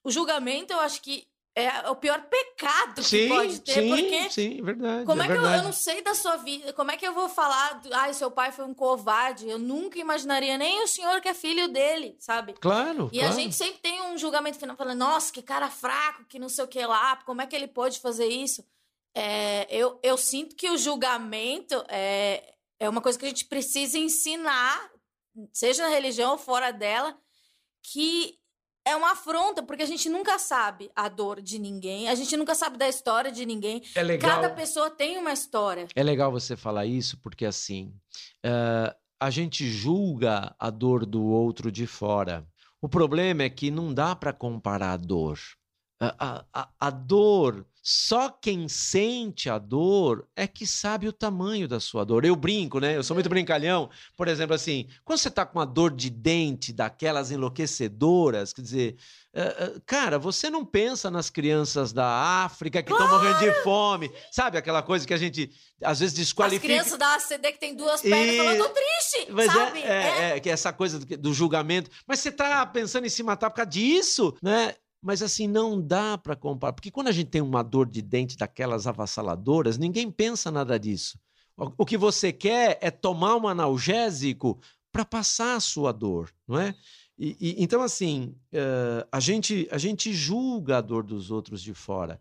o julgamento eu acho que é o pior pecado sim, que pode ter, sim, porque sim, verdade. como é, é que eu, verdade. eu não sei da sua vida, como é que eu vou falar, ai, seu pai foi um covarde, eu nunca imaginaria nem o senhor que é filho dele, sabe? Claro. E claro. a gente sempre tem um julgamento final falando, nossa, que cara fraco, que não sei o que lá, como é que ele pode fazer isso? É, eu, eu sinto que o julgamento é, é uma coisa que a gente precisa ensinar, seja na religião ou fora dela, que é uma afronta, porque a gente nunca sabe a dor de ninguém, a gente nunca sabe da história de ninguém. É legal. Cada pessoa tem uma história. É legal você falar isso, porque assim, uh, a gente julga a dor do outro de fora. O problema é que não dá para comparar a dor. A, a, a, dor, só quem sente a dor é que sabe o tamanho da sua dor. Eu brinco, né? Eu sou muito brincalhão. Por exemplo, assim, quando você está com uma dor de dente daquelas enlouquecedoras, quer dizer, uh, uh, cara, você não pensa nas crianças da África que estão claro. morrendo de fome. Sabe aquela coisa que a gente às vezes desqualifica. As crianças da ACD que tem duas pernas e... falando, tô triste, Mas sabe? É, é, é, que essa coisa do, do julgamento. Mas você está pensando em se matar por causa disso, né? Mas assim, não dá para comparar. Porque quando a gente tem uma dor de dente daquelas avassaladoras, ninguém pensa nada disso. O que você quer é tomar um analgésico para passar a sua dor, não é? E, e, então, assim, uh, a, gente, a gente julga a dor dos outros de fora.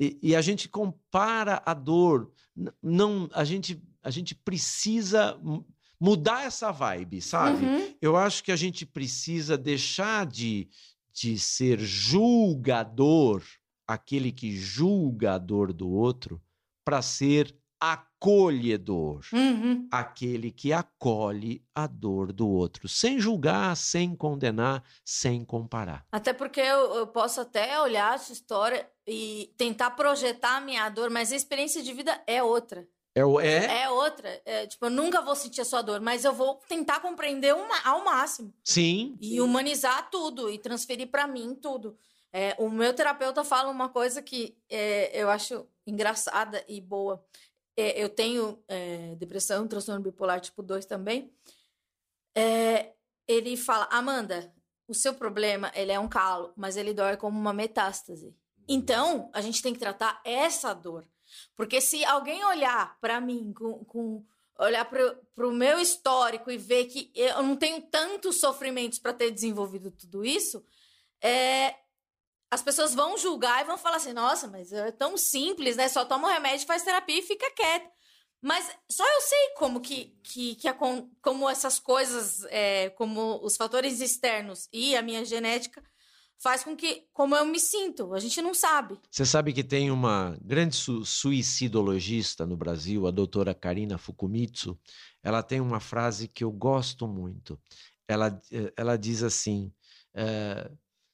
E, e a gente compara a dor. Não, a, gente, a gente precisa mudar essa vibe, sabe? Uhum. Eu acho que a gente precisa deixar de, de ser julgador, aquele que julga a dor do outro, para ser acolhedor, uhum. aquele que acolhe a dor do outro, sem julgar, sem condenar, sem comparar. Até porque eu, eu posso até olhar essa história e tentar projetar a minha dor, mas a experiência de vida é outra. É, é? é outra. É, tipo, eu nunca vou sentir a sua dor, mas eu vou tentar compreender uma, ao máximo. Sim. E humanizar tudo e transferir para mim tudo. É, o meu terapeuta fala uma coisa que é, eu acho engraçada e boa. É, eu tenho é, depressão, transtorno bipolar tipo 2 também. É, ele fala, Amanda, o seu problema ele é um calo, mas ele dói como uma metástase. Então, a gente tem que tratar essa dor. Porque se alguém olhar para mim com, com olhar para o meu histórico e ver que eu não tenho tantos sofrimentos para ter desenvolvido tudo isso, é, as pessoas vão julgar e vão falar assim: nossa, mas é tão simples, né? Só toma remédio, faz terapia e fica quieto. Mas só eu sei como que, que, que a, como essas coisas, é, como os fatores externos e a minha genética faz com que, como eu me sinto, a gente não sabe. Você sabe que tem uma grande su suicidologista no Brasil, a doutora Karina Fukumitsu. Ela tem uma frase que eu gosto muito. Ela, ela diz assim: é,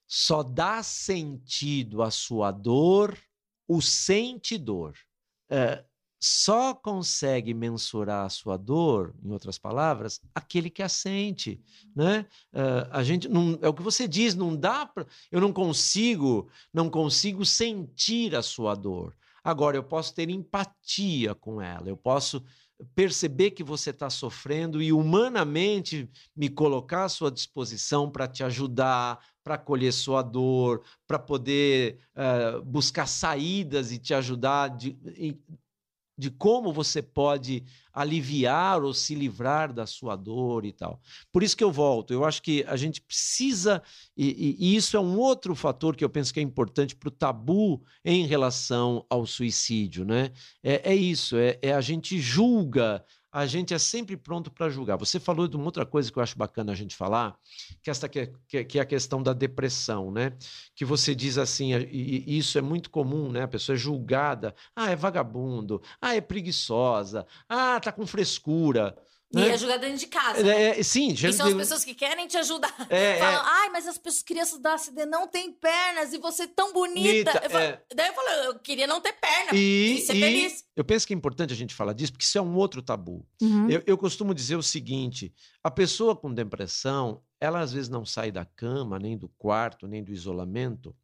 só dá sentido à sua dor o sentidor. É, só consegue mensurar a sua dor, em outras palavras, aquele que a sente, né? Uh, a gente não é o que você diz, não dá para, eu não consigo, não consigo sentir a sua dor. Agora eu posso ter empatia com ela, eu posso perceber que você está sofrendo e humanamente me colocar à sua disposição para te ajudar, para acolher sua dor, para poder uh, buscar saídas e te ajudar de, de como você pode aliviar ou se livrar da sua dor e tal. Por isso que eu volto. Eu acho que a gente precisa, e, e isso é um outro fator que eu penso que é importante para o tabu em relação ao suicídio, né? É, é isso, é, é a gente julga a gente é sempre pronto para julgar. Você falou de uma outra coisa que eu acho bacana a gente falar, que esta que é, que é a questão da depressão, né? Que você diz assim, e isso é muito comum, né? A pessoa é julgada, ah, é vagabundo, ah, é preguiçosa, ah, tá com frescura. E né? é julgar dentro de casa. É, né? é, sim, e são as pessoas que querem te ajudar. É, Falam, ai, mas as pessoas, crianças da ACD não têm pernas e você é tão bonita. Bonita, eu falo, é. Daí eu falo, eu queria não ter perna E, e ser e feliz. eu penso que é importante a gente falar disso, porque isso é um outro tabu. Uhum. Eu, eu costumo dizer o seguinte: a pessoa com depressão, ela às vezes não sai da cama, nem do quarto, nem do isolamento,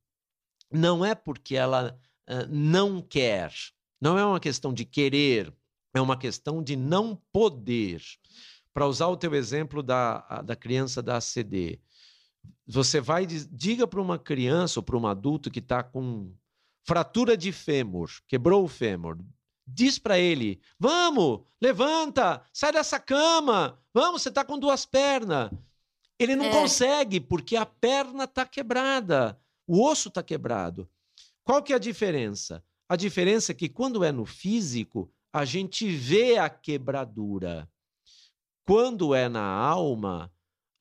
não é porque ela uh, não quer, não é uma questão de querer, é uma questão de não poder. Para usar o teu exemplo da, da criança da ACD, Você vai, diga para uma criança ou para um adulto que está com fratura de fêmur, quebrou o fêmur, diz para ele: Vamos, levanta, sai dessa cama, vamos, você está com duas pernas. Ele não é. consegue porque a perna está quebrada, o osso está quebrado. Qual que é a diferença? A diferença é que quando é no físico, a gente vê a quebradura. Quando é na alma,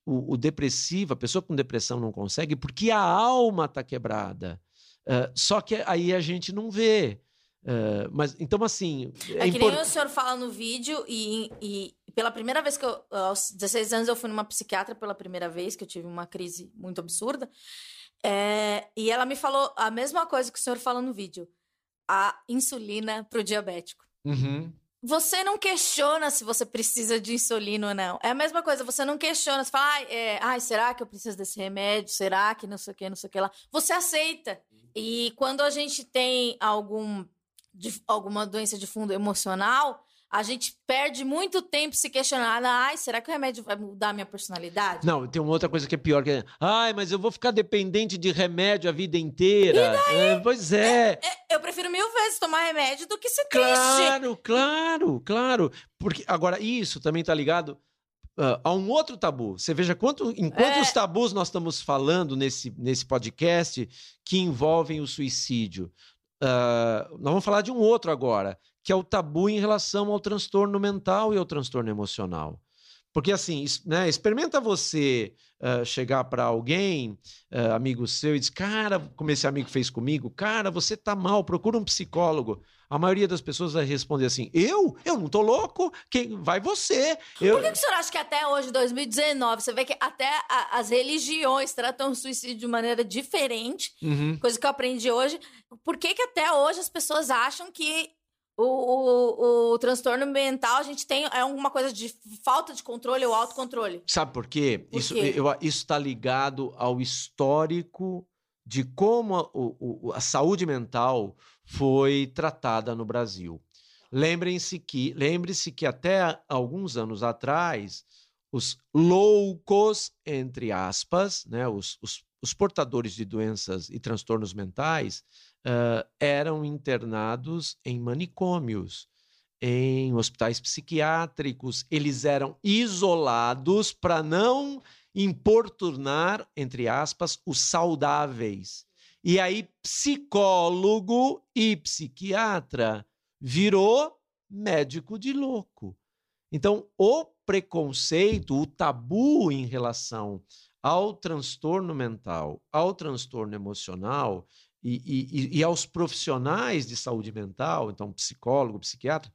o, o depressivo, a pessoa com depressão não consegue porque a alma está quebrada. Uh, só que aí a gente não vê. Uh, mas então assim. É, é que import... nem o senhor fala no vídeo, e, e, pela primeira vez que eu. Aos 16 anos eu fui numa psiquiatra pela primeira vez, que eu tive uma crise muito absurda. É, e ela me falou a mesma coisa que o senhor fala no vídeo: a insulina para o diabético. Uhum. Você não questiona se você precisa de insulina ou não. É a mesma coisa, você não questiona, você fala, ai, é, ai será que eu preciso desse remédio? Será que não sei o que, não sei o que lá. Você aceita. E quando a gente tem algum, de, alguma doença de fundo emocional, a gente perde muito tempo se questionando, ai, será que o remédio vai mudar a minha personalidade? Não, tem uma outra coisa que é pior, que é, ai, mas eu vou ficar dependente de remédio a vida inteira. É, pois é. É, é. Eu prefiro mil vezes tomar remédio do que ser claro, triste. Claro, claro, claro. Porque, agora, isso também tá ligado uh, a um outro tabu. Você veja quanto, em quantos é. tabus nós estamos falando nesse, nesse podcast que envolvem o suicídio. Uh, nós vamos falar de um outro agora, que é o tabu em relação ao transtorno mental e ao transtorno emocional. Porque assim, né, experimenta você uh, chegar para alguém, uh, amigo seu, e diz, cara, como esse amigo fez comigo, cara, você tá mal, procura um psicólogo. A maioria das pessoas vai responder assim: eu? Eu não tô louco? Quem vai você? Eu... Por que, que o senhor acha que até hoje, 2019, você vê que até a, as religiões tratam o suicídio de maneira diferente, uhum. coisa que eu aprendi hoje. Por que, que até hoje as pessoas acham que o, o, o, transtorno mental, a gente tem é uma coisa de falta de controle ou autocontrole. Sabe por quê? Por isso está ligado ao histórico de como a, o, a saúde mental foi tratada no Brasil. Lembrem-se que, lembre-se que até alguns anos atrás, os loucos, entre aspas, né, os, os, os portadores de doenças e transtornos mentais, uh, eram internados em manicômios, em hospitais psiquiátricos. Eles eram isolados para não importunar, entre aspas, os saudáveis. E aí, psicólogo e psiquiatra virou médico de louco. Então, o preconceito, o tabu em relação ao transtorno mental, ao transtorno emocional, e, e, e aos profissionais de saúde mental, então psicólogo, psiquiatra,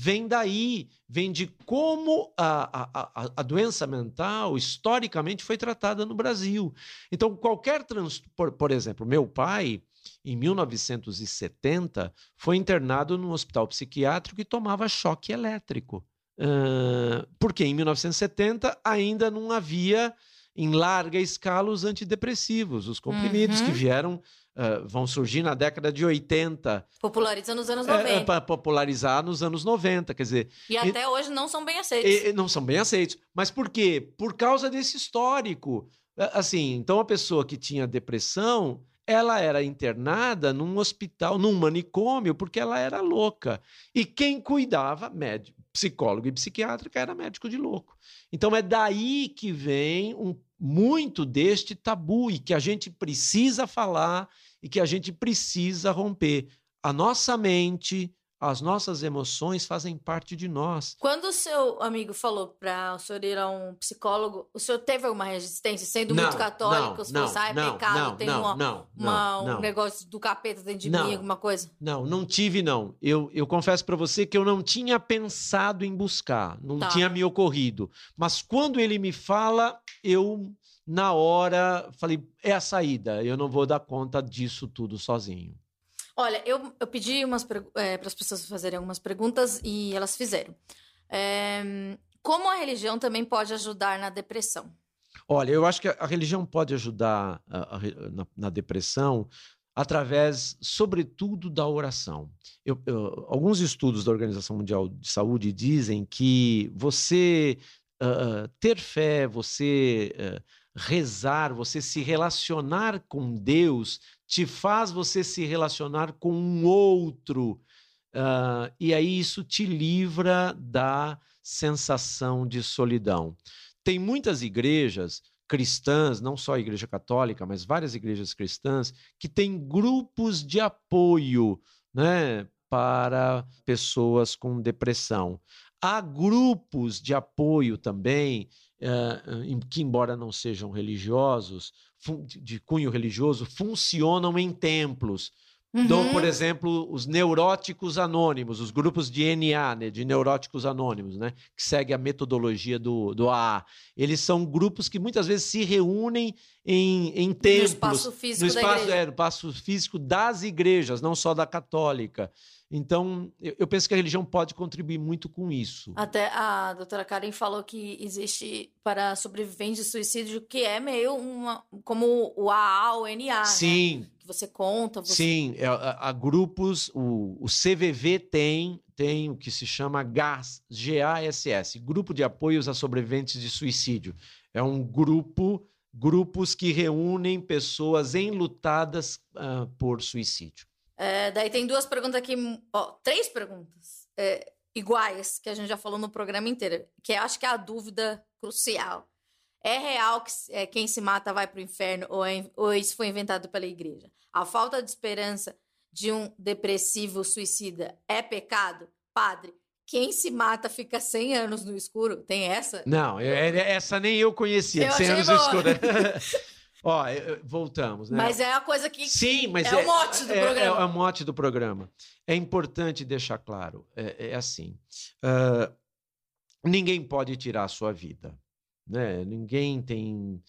vem daí, vem de como a, a, a, doença mental historicamente foi tratada no Brasil. Então, qualquer trans... Por, por exemplo, meu pai, em 1970, foi internado num hospital psiquiátrico e tomava choque elétrico. Uh, porque em 1970 ainda não havia em larga escala os antidepressivos, os comprimidos uhum. que vieram Uh, vão surgir na década de 80. Popularizar nos anos 90. É, é para popularizar nos anos 90, quer dizer... E até hoje não são bem aceitos. E, não são bem aceitos. Mas por quê? Por causa desse histórico. Assim, então a pessoa que tinha depressão, ela era internada num hospital, num manicômio, porque ela era louca. E quem cuidava, médico, psicólogo e psiquiátrica, era médico de louco. Então é daí que vem um, muito deste tabu e que a gente precisa falar e que a gente precisa romper. A nossa mente, as nossas emoções fazem parte de nós. Quando o seu amigo falou para o senhor ir a um psicólogo, o senhor teve alguma resistência? Sendo não, muito católico, se você é pecado, não, tem não, uma, não, uma, um negócio do capeta dentro de mim, alguma coisa? Não, não tive, não. Eu, eu confesso para você que eu não tinha pensado em buscar, não tá. tinha me ocorrido. Mas quando ele me fala, eu na hora falei, é a saída, eu não vou dar conta disso tudo sozinho. Olha, eu, eu pedi é, para as pessoas fazerem algumas perguntas e elas fizeram. É, como a religião também pode ajudar na depressão? Olha, eu acho que a religião pode ajudar a, a, na, na, depressão através, sobretudo, da oração. Eu, eu, alguns estudos da Organização Mundial de Saúde dizem que você uh, ter fé, você uh, rezar, você se relacionar com Deus, te faz você se relacionar com um outro. Uh, e aí isso te livra da sensação de solidão. Tem muitas igrejas cristãs, não só a Igreja Católica, mas várias igrejas cristãs, que têm grupos de apoio né, para pessoas com depressão. Há grupos de apoio também, que, embora não sejam religiosos, de cunho religioso, funcionam em templos. Uhum. Dou, por exemplo, os neuróticos anônimos, os grupos de NA, né, de neuróticos anônimos, né, que segue a metodologia do, do AA. Eles são grupos que muitas vezes se reúnem em, em templos. No espaço físico no espaço, da igreja. É, no espaço físico das igrejas, não só da católica. Então, eu, penso que a religião pode contribuir muito com isso. Até a doutora Karen falou que existe para sobreviventes de suicídio que é meio uma, como o AA ou NA, Sim. Né? Que você conta. Você... Sim, é, há grupos, o, o CVV tem, tem o que se chama GAS, G-A-S-S, Grupo de Apoios a Sobreviventes de Suicídio. É um grupo, grupos que reúnem pessoas enlutadas uh, por suicídio. É, daí tem duas perguntas aqui, ó, três perguntas é, iguais, que a gente já falou no programa inteiro, que eu acho que é a dúvida crucial. É real que é, quem se mata vai para o inferno ou, é, ou isso foi inventado pela igreja? A falta de esperança de um depressivo suicida é pecado? Padre, quem se mata fica 100 anos no escuro? Tem essa? Não, é, é, essa nem eu conhecia, eu 100 anos boa. no escuro. Ó, voltamos, né? Mas é a coisa que. Sim, mas é, é o mote do é, programa. É, é, o mote do programa. É importante deixar claro: é, é assim. Uh, ninguém pode tirar a sua vida. Né? Ninguém tem.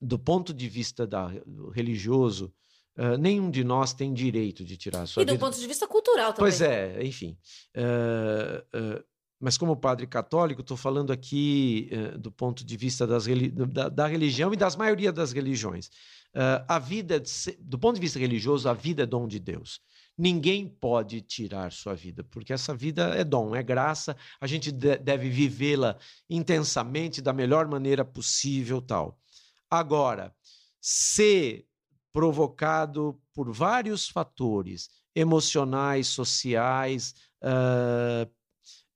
Do ponto de vista da, religioso, uh, nenhum de nós tem direito de tirar a sua vida. E do ponto de vista cultural também. Pois é, enfim. Uh, mas como padre católico, estou falando aqui uh, do ponto de vista das, da, da, religião e das maioria das religiões. Uh, a vida, do ponto de vista religioso, a vida é dom de Deus. Ninguém pode tirar sua vida, porque essa vida é dom, é graça. A gente de, deve vivê-la intensamente, da melhor maneira possível, tal. Agora, ser provocado por vários fatores emocionais, sociais, uh,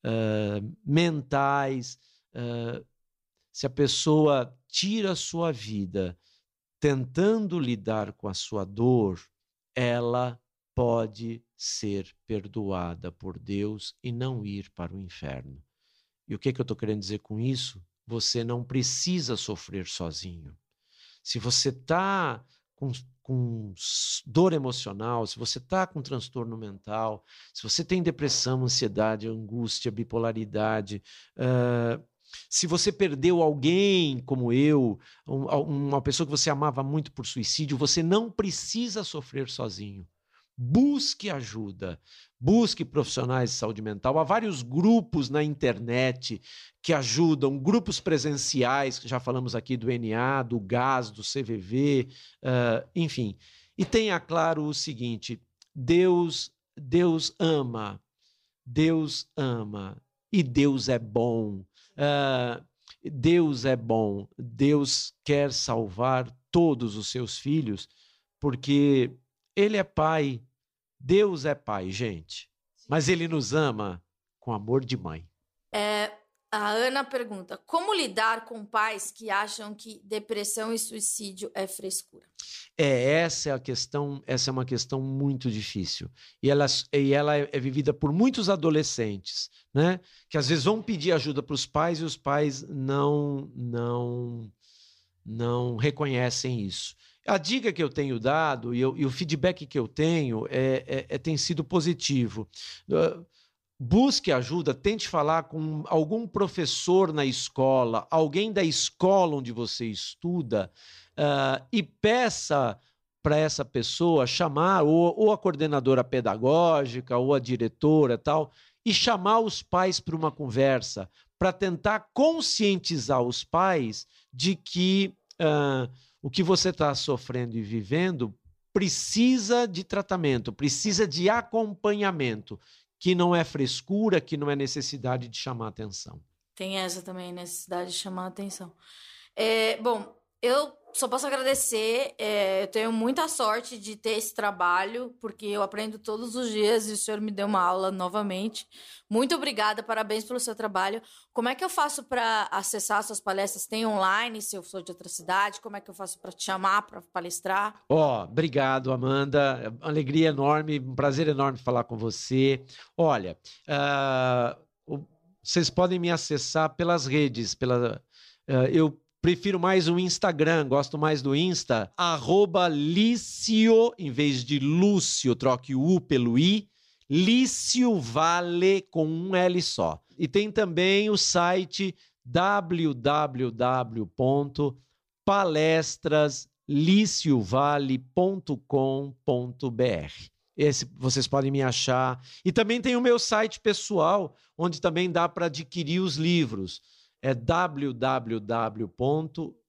uh, mentais. Uh, se a pessoa tira a sua vida tentando lidar com a sua dor, ela pode ser perdoada por Deus e não ir para o inferno. E o que, que eu estou querendo dizer com isso? Você não precisa sofrer sozinho. Se você está com com dor emocional, se você está com transtorno mental, se você tem depressão, ansiedade, angústia, bipolaridade, uh, se você perdeu alguém como eu, um, uma pessoa que você amava muito por suicídio, você não precisa sofrer sozinho. Busque ajuda, busque profissionais de saúde mental. Há vários grupos na internet que ajudam, grupos presenciais, que já falamos aqui do NA, do GAS, do CVV, uh, enfim. E tenha claro o seguinte: Deus, Deus ama, Deus ama e Deus é bom. Uh, Deus é bom, Deus quer salvar todos os seus filhos, porque Ele é Pai Deus é pai, gente, mas ele nos ama com amor de mãe. É, a Ana pergunta: como lidar com pais que acham que depressão e suicídio é frescura? É, essa é a questão, essa é uma questão muito difícil. E ela, e ela é, é vivida por muitos adolescentes, né? Que às vezes vão pedir ajuda para os pais e os pais não, não, não reconhecem isso. A dica que eu tenho dado e, eu, e o feedback que eu tenho é, é, é tem sido positivo. Uh, busque ajuda, tente falar com algum professor na escola, alguém da escola onde você estuda, uh, e peça para essa pessoa chamar ou, ou, a coordenadora pedagógica ou a diretora tal e chamar os pais para uma conversa para tentar conscientizar os pais de que uh, o que você está sofrendo e vivendo precisa de tratamento, precisa de acompanhamento, que não é frescura, que não é necessidade de chamar atenção. Tem essa também, necessidade de chamar atenção. É, bom, eu só posso agradecer. É, eu tenho muita sorte de ter esse trabalho, porque eu aprendo todos os dias e o senhor me deu uma aula novamente. Muito obrigada, parabéns pelo seu trabalho. Como é que eu faço para acessar suas palestras? Tem online, se eu sou de outra cidade? Como é que eu faço para te chamar para palestrar? Ó, oh, obrigado, Amanda. Alegria enorme, um prazer enorme falar com você. Olha, uh, vocês podem me acessar pelas redes, pela, uh, eu prefiro mais o Instagram, gosto mais do Insta, arroba Lício, em vez de Lúcio, troque o U pelo I, Lício Vale com um L só. E tem também o site www.palestrasliciovale.com.br. Esse vocês podem me achar. E também tem o meu site pessoal, onde também dá para adquirir os livros. É www.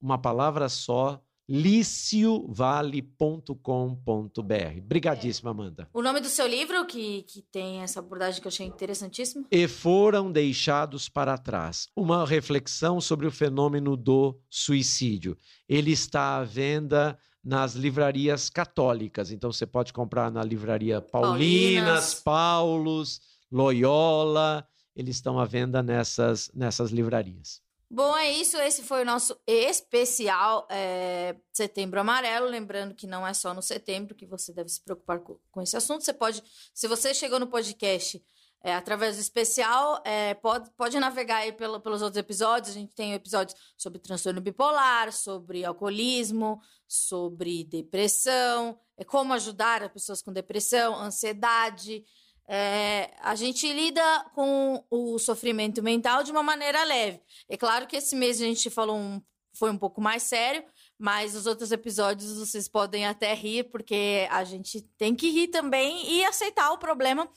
uma palavra só liciovale.com.br. Brigadíssima, Amanda. O nome do seu livro, que, que tem essa abordagem que eu achei interessantíssima? E foram deixados para trás. Uma reflexão sobre o fenômeno do suicídio. Ele está à venda nas livrarias católicas. Então você pode comprar na livraria Paulinas, Paulinas. Paulos, Loyola. Eles estão à venda nessas, nessas livrarias. Bom, é isso. Esse foi o nosso especial é, Setembro Amarelo. Lembrando que não é só no setembro que você deve se preocupar com, com esse assunto. Você pode, se você chegou no podcast é, através do especial, é, pode, pode navegar aí pelo, pelos outros episódios. A gente tem episódios sobre transtorno bipolar, sobre alcoolismo, sobre depressão, é, como ajudar as pessoas com depressão, ansiedade. É, a gente lida com o sofrimento mental de uma maneira leve. É claro que esse mês a gente falou um, foi um pouco mais sério, mas os outros episódios vocês podem até rir, porque a gente tem que rir também e aceitar o problema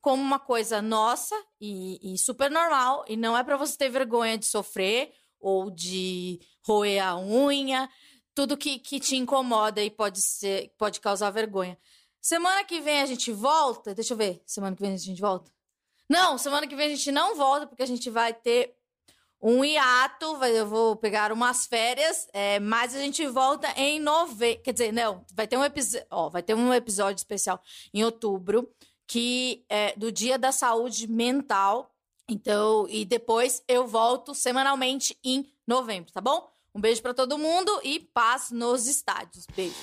como uma coisa nossa e, e super normal. E não é para você ter vergonha de sofrer ou de roer a unha, tudo que, que te incomoda e pode, ser, pode causar vergonha. Semana que vem a gente volta. Deixa eu ver. Semana que vem a gente volta? Não, semana que vem a gente não volta, porque a gente vai ter um hiato. Eu vou pegar umas férias, é, mas a gente volta em novembro. Quer dizer, não, vai ter um episódio. Vai ter um episódio especial em outubro, que é do Dia da Saúde Mental. Então, e depois eu volto semanalmente em novembro, tá bom? Um beijo para todo mundo e paz nos estádios. Beijo.